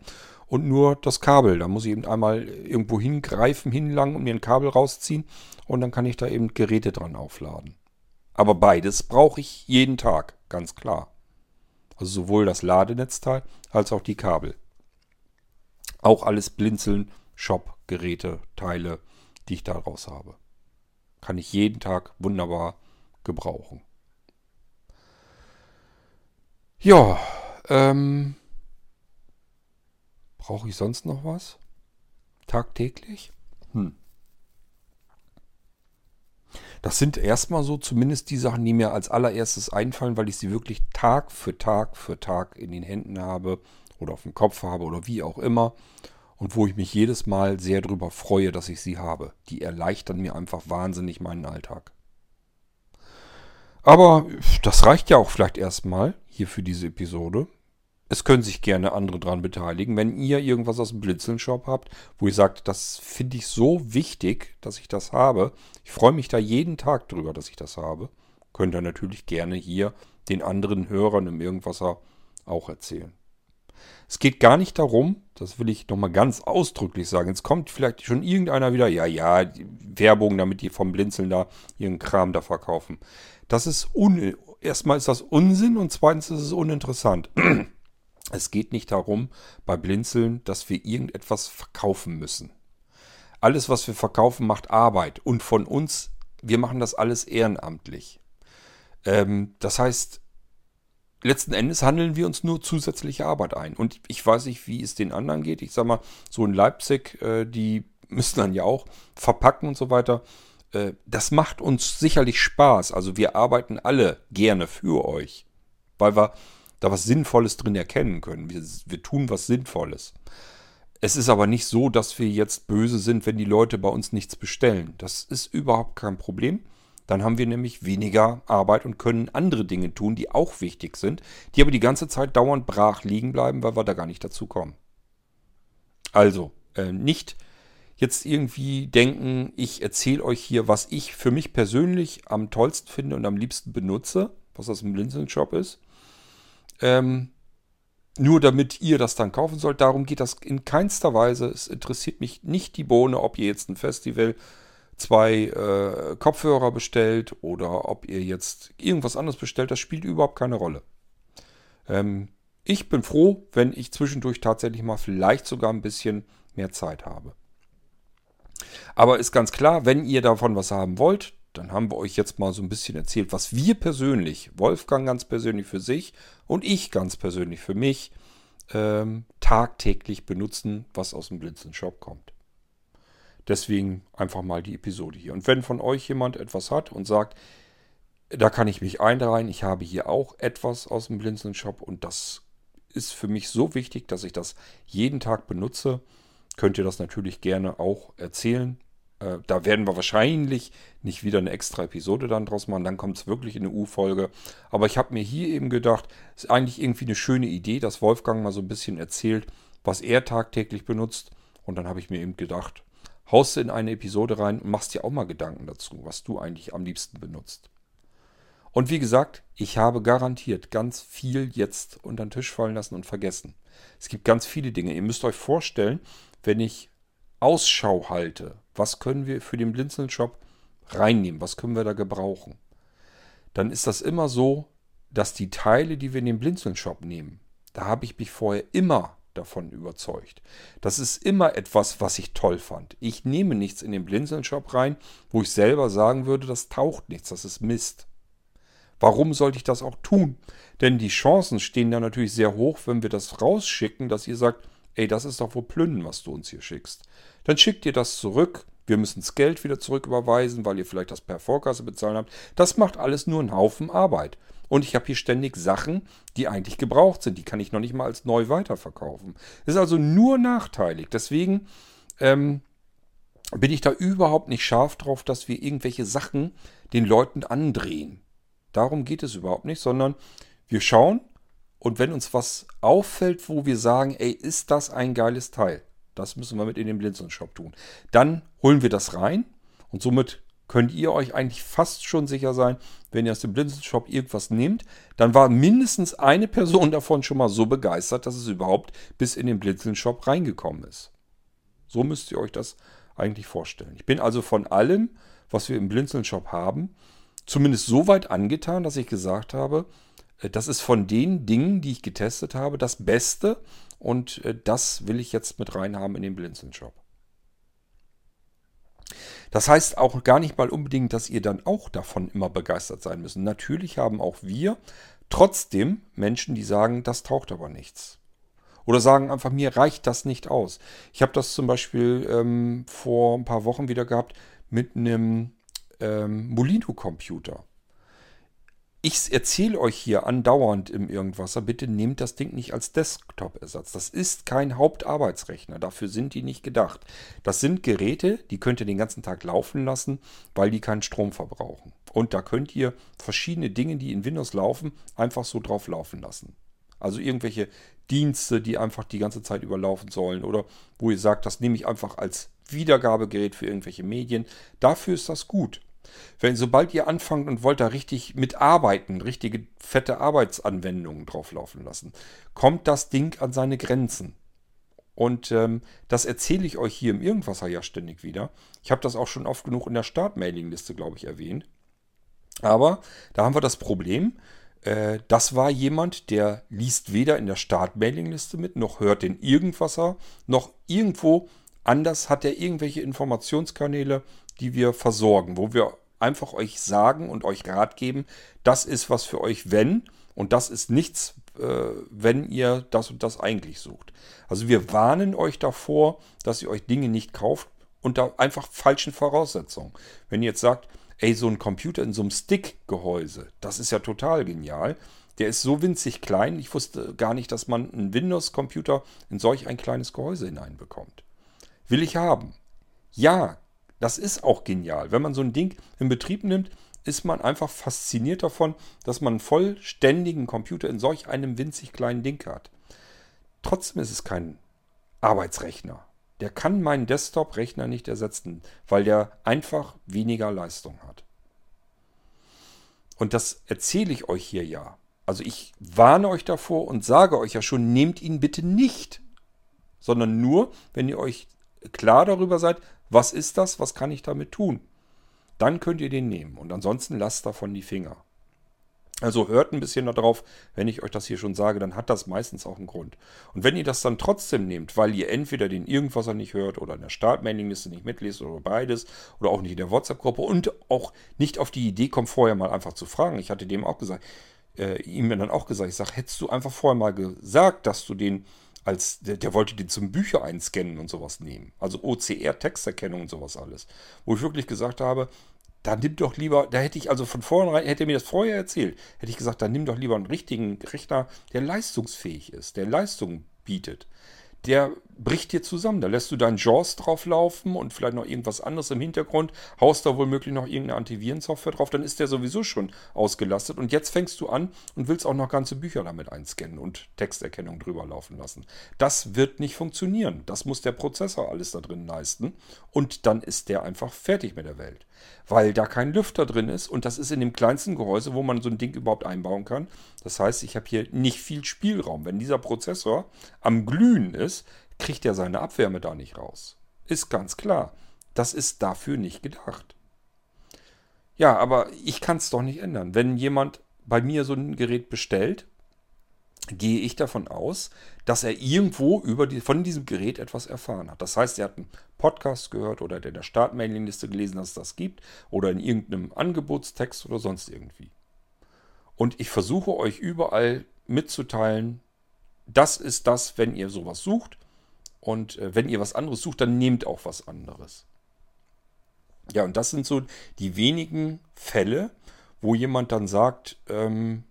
und nur das Kabel. Da muss ich eben einmal irgendwo hingreifen, hinlangen und mir ein Kabel rausziehen und dann kann ich da eben Geräte dran aufladen. Aber beides brauche ich jeden Tag, ganz klar. Also sowohl das Ladenetzteil als auch die Kabel. Auch alles Blinzeln, Shop, Geräte, Teile, die ich daraus habe. Kann ich jeden Tag wunderbar gebrauchen. Ja, ähm, Brauche ich sonst noch was? Tagtäglich? Hm. Das sind erstmal so zumindest die Sachen, die mir als allererstes einfallen, weil ich sie wirklich Tag für Tag für Tag in den Händen habe oder auf dem Kopf habe oder wie auch immer. Und wo ich mich jedes Mal sehr darüber freue, dass ich sie habe. Die erleichtern mir einfach wahnsinnig meinen Alltag. Aber das reicht ja auch vielleicht erstmal hier für diese Episode. Es können sich gerne andere dran beteiligen. Wenn ihr irgendwas aus dem Blinzeln-Shop habt, wo ihr sagt, das finde ich so wichtig, dass ich das habe. Ich freue mich da jeden Tag drüber, dass ich das habe. Könnt ihr natürlich gerne hier den anderen Hörern im Irgendwasser auch erzählen. Es geht gar nicht darum, das will ich nochmal ganz ausdrücklich sagen. Jetzt kommt vielleicht schon irgendeiner wieder, ja, ja, Werbung, damit die vom Blinzeln da ihren Kram da verkaufen. Das ist un erstmal ist das Unsinn und zweitens ist es uninteressant. Es geht nicht darum, bei Blinzeln, dass wir irgendetwas verkaufen müssen. Alles, was wir verkaufen, macht Arbeit. Und von uns, wir machen das alles ehrenamtlich. Ähm, das heißt, letzten Endes handeln wir uns nur zusätzliche Arbeit ein. Und ich weiß nicht, wie es den anderen geht. Ich sag mal, so in Leipzig, äh, die [laughs] müssen dann ja auch verpacken und so weiter. Äh, das macht uns sicherlich Spaß. Also wir arbeiten alle gerne für euch, weil wir da was Sinnvolles drin erkennen können. Wir, wir tun was Sinnvolles. Es ist aber nicht so, dass wir jetzt böse sind, wenn die Leute bei uns nichts bestellen. Das ist überhaupt kein Problem. Dann haben wir nämlich weniger Arbeit und können andere Dinge tun, die auch wichtig sind, die aber die ganze Zeit dauernd brach liegen bleiben, weil wir da gar nicht dazu kommen. Also, äh, nicht jetzt irgendwie denken, ich erzähle euch hier, was ich für mich persönlich am tollsten finde und am liebsten benutze, was das im Blinzeln-Shop ist. Ähm, nur damit ihr das dann kaufen sollt. Darum geht das in keinster Weise. Es interessiert mich nicht die Bohne, ob ihr jetzt ein Festival zwei äh, Kopfhörer bestellt oder ob ihr jetzt irgendwas anderes bestellt. Das spielt überhaupt keine Rolle. Ähm, ich bin froh, wenn ich zwischendurch tatsächlich mal vielleicht sogar ein bisschen mehr Zeit habe. Aber ist ganz klar, wenn ihr davon was haben wollt, dann haben wir euch jetzt mal so ein bisschen erzählt, was wir persönlich, Wolfgang ganz persönlich für sich und ich ganz persönlich für mich, ähm, tagtäglich benutzen, was aus dem Blinzeln-Shop kommt. Deswegen einfach mal die Episode hier. Und wenn von euch jemand etwas hat und sagt, da kann ich mich einreihen, ich habe hier auch etwas aus dem Blinzeln-Shop und das ist für mich so wichtig, dass ich das jeden Tag benutze, könnt ihr das natürlich gerne auch erzählen. Äh, da werden wir wahrscheinlich nicht wieder eine extra Episode dann draus machen. Dann kommt es wirklich in eine U-Folge. Aber ich habe mir hier eben gedacht, ist eigentlich irgendwie eine schöne Idee, dass Wolfgang mal so ein bisschen erzählt, was er tagtäglich benutzt. Und dann habe ich mir eben gedacht, haust du in eine Episode rein und machst dir auch mal Gedanken dazu, was du eigentlich am liebsten benutzt. Und wie gesagt, ich habe garantiert ganz viel jetzt unter den Tisch fallen lassen und vergessen. Es gibt ganz viele Dinge. Ihr müsst euch vorstellen, wenn ich Ausschau halte, was können wir für den Blinzeln-Shop reinnehmen, was können wir da gebrauchen, dann ist das immer so, dass die Teile, die wir in den Blinzeln-Shop nehmen, da habe ich mich vorher immer davon überzeugt. Das ist immer etwas, was ich toll fand. Ich nehme nichts in den Blinzeln-Shop rein, wo ich selber sagen würde, das taucht nichts, das ist Mist. Warum sollte ich das auch tun? Denn die Chancen stehen da natürlich sehr hoch, wenn wir das rausschicken, dass ihr sagt, ey, das ist doch wohl Plünnen, was du uns hier schickst. Dann schickt ihr das zurück. Wir müssen das Geld wieder zurücküberweisen, weil ihr vielleicht das per Vorkasse bezahlen habt. Das macht alles nur einen Haufen Arbeit. Und ich habe hier ständig Sachen, die eigentlich gebraucht sind. Die kann ich noch nicht mal als neu weiterverkaufen. Das ist also nur nachteilig. Deswegen ähm, bin ich da überhaupt nicht scharf drauf, dass wir irgendwelche Sachen den Leuten andrehen. Darum geht es überhaupt nicht, sondern wir schauen, und wenn uns was auffällt, wo wir sagen, ey, ist das ein geiles Teil? Das müssen wir mit in den Blinzeln-Shop tun. Dann holen wir das rein und somit könnt ihr euch eigentlich fast schon sicher sein, wenn ihr aus dem Blinzeln-Shop irgendwas nehmt, dann war mindestens eine Person davon schon mal so begeistert, dass es überhaupt bis in den Blinzeln-Shop reingekommen ist. So müsst ihr euch das eigentlich vorstellen. Ich bin also von allem, was wir im Blinzeln-Shop haben, zumindest so weit angetan, dass ich gesagt habe, äh, das ist von den Dingen, die ich getestet habe, das Beste. Und äh, das will ich jetzt mit reinhaben in den Blinzeln-Shop. Das heißt auch gar nicht mal unbedingt, dass ihr dann auch davon immer begeistert sein müsst. Natürlich haben auch wir trotzdem Menschen, die sagen, das taucht aber nichts. Oder sagen einfach, mir reicht das nicht aus. Ich habe das zum Beispiel ähm, vor ein paar Wochen wieder gehabt mit einem ähm, Molino-Computer ich erzähle euch hier andauernd im Irgendwasser, bitte nehmt das Ding nicht als Desktop-Ersatz. Das ist kein Hauptarbeitsrechner, dafür sind die nicht gedacht. Das sind Geräte, die könnt ihr den ganzen Tag laufen lassen, weil die keinen Strom verbrauchen. Und da könnt ihr verschiedene Dinge, die in Windows laufen, einfach so drauf laufen lassen. Also irgendwelche Dienste, die einfach die ganze Zeit überlaufen sollen oder wo ihr sagt, das nehme ich einfach als Wiedergabegerät für irgendwelche Medien. Dafür ist das gut. Wenn, sobald ihr anfangt und wollt da richtig mitarbeiten, richtige fette Arbeitsanwendungen drauflaufen lassen, kommt das Ding an seine Grenzen. Und ähm, das erzähle ich euch hier im Irgendwasser ja ständig wieder. Ich habe das auch schon oft genug in der Start-Mailing-Liste, glaube ich, erwähnt. Aber da haben wir das Problem, äh, das war jemand, der liest weder in der Start-Mailing-Liste mit, noch hört den Irgendwasser, noch irgendwo anders hat er irgendwelche Informationskanäle, die wir versorgen, wo wir einfach euch sagen und euch Rat geben, das ist was für euch, wenn, und das ist nichts, äh, wenn ihr das und das eigentlich sucht. Also wir warnen euch davor, dass ihr euch Dinge nicht kauft unter einfach falschen Voraussetzungen. Wenn ihr jetzt sagt, ey, so ein Computer in so einem Stick-Gehäuse, das ist ja total genial. Der ist so winzig klein, ich wusste gar nicht, dass man einen Windows-Computer in solch ein kleines Gehäuse hineinbekommt. Will ich haben? Ja, das ist auch genial. Wenn man so ein Ding in Betrieb nimmt, ist man einfach fasziniert davon, dass man einen vollständigen Computer in solch einem winzig kleinen Ding hat. Trotzdem ist es kein Arbeitsrechner. Der kann meinen Desktop-Rechner nicht ersetzen, weil der einfach weniger Leistung hat. Und das erzähle ich euch hier ja. Also ich warne euch davor und sage euch ja schon, nehmt ihn bitte nicht, sondern nur, wenn ihr euch klar darüber seid, was ist das, was kann ich damit tun. Dann könnt ihr den nehmen und ansonsten lasst davon die Finger. Also hört ein bisschen darauf, wenn ich euch das hier schon sage, dann hat das meistens auch einen Grund. Und wenn ihr das dann trotzdem nehmt, weil ihr entweder den Irgendwasser nicht hört oder in der Startmailingliste nicht mitlest oder beides oder auch nicht in der WhatsApp-Gruppe und auch nicht auf die Idee kommt, vorher mal einfach zu fragen. Ich hatte dem auch gesagt, äh, ihm dann auch gesagt, ich sage, hättest du einfach vorher mal gesagt, dass du den als, der, der, wollte den zum Bücher einscannen und sowas nehmen. Also OCR, Texterkennung und sowas alles. Wo ich wirklich gesagt habe, da nimm doch lieber, da hätte ich also von vornherein, hätte er mir das vorher erzählt, hätte ich gesagt, dann nimm doch lieber einen richtigen Rechner, der leistungsfähig ist, der Leistung bietet der bricht dir zusammen. Da lässt du deinen JAWS drauf laufen und vielleicht noch irgendwas anderes im Hintergrund, haust da womöglich noch irgendeine Antivirensoftware drauf, dann ist der sowieso schon ausgelastet. Und jetzt fängst du an und willst auch noch ganze Bücher damit einscannen und Texterkennung drüber laufen lassen. Das wird nicht funktionieren. Das muss der Prozessor alles da drin leisten. Und dann ist der einfach fertig mit der Welt. Weil da kein Lüfter drin ist und das ist in dem kleinsten Gehäuse, wo man so ein Ding überhaupt einbauen kann. Das heißt, ich habe hier nicht viel Spielraum. Wenn dieser Prozessor am Glühen ist, kriegt er seine Abwärme da nicht raus. Ist ganz klar. Das ist dafür nicht gedacht. Ja, aber ich kann es doch nicht ändern. Wenn jemand bei mir so ein Gerät bestellt, gehe ich davon aus, dass er irgendwo über die, von diesem Gerät etwas erfahren hat. Das heißt, er hat einen Podcast gehört oder hat in der Startmailingliste gelesen, dass es das gibt oder in irgendeinem Angebotstext oder sonst irgendwie. Und ich versuche euch überall mitzuteilen, das ist das, wenn ihr sowas sucht. Und äh, wenn ihr was anderes sucht, dann nehmt auch was anderes. Ja, und das sind so die wenigen Fälle, wo jemand dann sagt, ähm,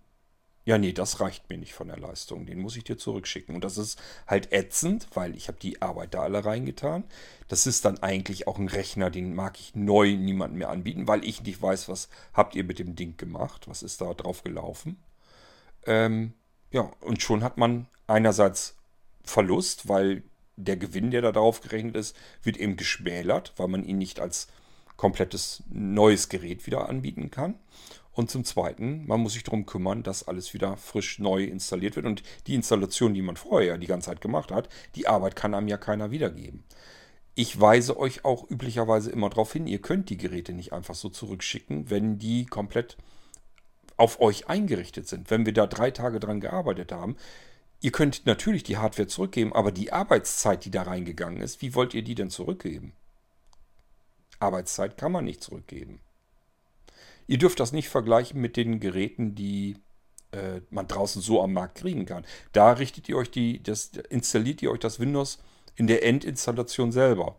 ja, nee, das reicht mir nicht von der Leistung, den muss ich dir zurückschicken. Und das ist halt ätzend, weil ich habe die Arbeit da alle reingetan. Das ist dann eigentlich auch ein Rechner, den mag ich neu niemandem mehr anbieten, weil ich nicht weiß, was habt ihr mit dem Ding gemacht, was ist da drauf gelaufen. Ähm, ja, und schon hat man einerseits Verlust, weil der Gewinn, der da drauf gerechnet ist, wird eben geschmälert, weil man ihn nicht als komplettes neues Gerät wieder anbieten kann. Und zum Zweiten, man muss sich darum kümmern, dass alles wieder frisch neu installiert wird. Und die Installation, die man vorher die ganze Zeit gemacht hat, die Arbeit kann einem ja keiner wiedergeben. Ich weise euch auch üblicherweise immer darauf hin, ihr könnt die Geräte nicht einfach so zurückschicken, wenn die komplett auf euch eingerichtet sind. Wenn wir da drei Tage dran gearbeitet haben, Ihr könnt natürlich die Hardware zurückgeben, aber die Arbeitszeit, die da reingegangen ist, wie wollt ihr die denn zurückgeben? Arbeitszeit kann man nicht zurückgeben. Ihr dürft das nicht vergleichen mit den Geräten, die äh, man draußen so am Markt kriegen kann. Da richtet ihr euch die, das, installiert ihr euch das Windows in der Endinstallation selber.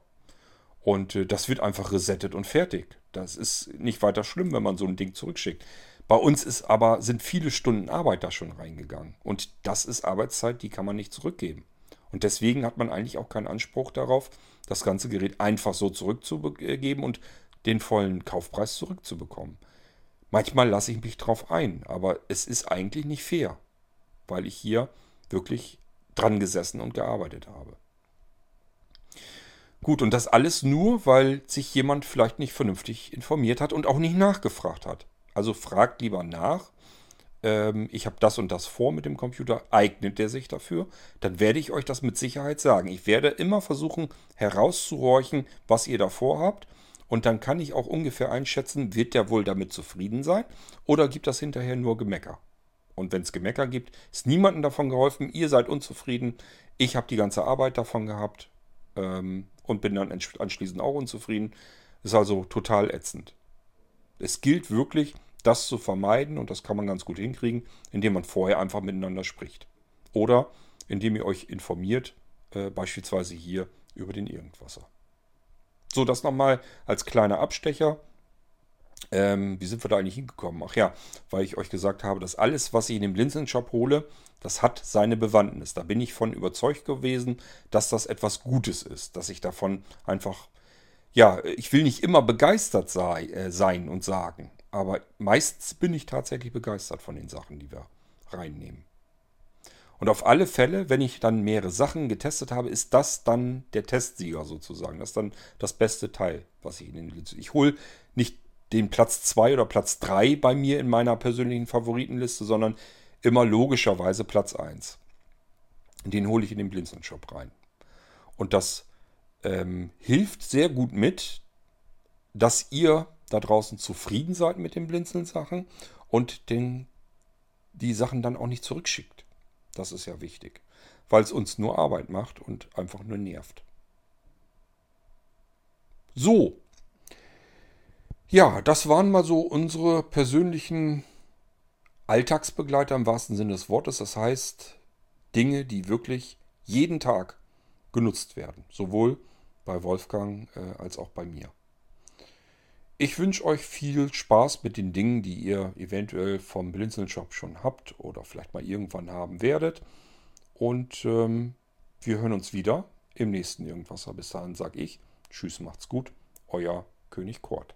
Und äh, das wird einfach resettet und fertig. Das ist nicht weiter schlimm, wenn man so ein Ding zurückschickt. Bei uns ist aber, sind viele Stunden Arbeit da schon reingegangen. Und das ist Arbeitszeit, die kann man nicht zurückgeben. Und deswegen hat man eigentlich auch keinen Anspruch darauf, das ganze Gerät einfach so zurückzugeben und den vollen Kaufpreis zurückzubekommen. Manchmal lasse ich mich drauf ein, aber es ist eigentlich nicht fair, weil ich hier wirklich dran gesessen und gearbeitet habe. Gut, und das alles nur, weil sich jemand vielleicht nicht vernünftig informiert hat und auch nicht nachgefragt hat. Also fragt lieber nach. Ähm, ich habe das und das vor mit dem Computer. Eignet der sich dafür? Dann werde ich euch das mit Sicherheit sagen. Ich werde immer versuchen herauszuhorchen, was ihr davor habt. Und dann kann ich auch ungefähr einschätzen, wird der wohl damit zufrieden sein oder gibt das hinterher nur Gemecker? Und wenn es Gemecker gibt, ist niemandem davon geholfen, ihr seid unzufrieden, ich habe die ganze Arbeit davon gehabt ähm, und bin dann anschließend auch unzufrieden. Ist also total ätzend. Es gilt wirklich, das zu vermeiden und das kann man ganz gut hinkriegen, indem man vorher einfach miteinander spricht. Oder indem ihr euch informiert, äh, beispielsweise hier über den Irgendwasser. So, das nochmal als kleiner Abstecher. Ähm, wie sind wir da eigentlich hingekommen? Ach ja, weil ich euch gesagt habe, dass alles, was ich in dem Blinzeln-Shop hole, das hat seine Bewandtnis. Da bin ich von überzeugt gewesen, dass das etwas Gutes ist. Dass ich davon einfach, ja, ich will nicht immer begeistert sei, äh, sein und sagen. Aber meistens bin ich tatsächlich begeistert von den Sachen, die wir reinnehmen. Und auf alle Fälle, wenn ich dann mehrere Sachen getestet habe, ist das dann der Testsieger sozusagen. Das ist dann das beste Teil, was ich in den Ich hole nicht den Platz 2 oder Platz 3 bei mir in meiner persönlichen Favoritenliste, sondern immer logischerweise Platz 1. Den hole ich in den Blinzeln-Shop rein. Und das ähm, hilft sehr gut mit, dass ihr da draußen zufrieden seid mit den Blinzeln-Sachen und den, die Sachen dann auch nicht zurückschickt. Das ist ja wichtig, weil es uns nur Arbeit macht und einfach nur nervt. So. Ja, das waren mal so unsere persönlichen Alltagsbegleiter im wahrsten Sinne des Wortes. Das heißt, Dinge, die wirklich jeden Tag genutzt werden. Sowohl bei Wolfgang äh, als auch bei mir. Ich wünsche euch viel Spaß mit den Dingen, die ihr eventuell vom Blinzeln Shop schon habt oder vielleicht mal irgendwann haben werdet. Und ähm, wir hören uns wieder im nächsten Irgendwasser. Bis dahin sage ich Tschüss, macht's gut. Euer König Kort.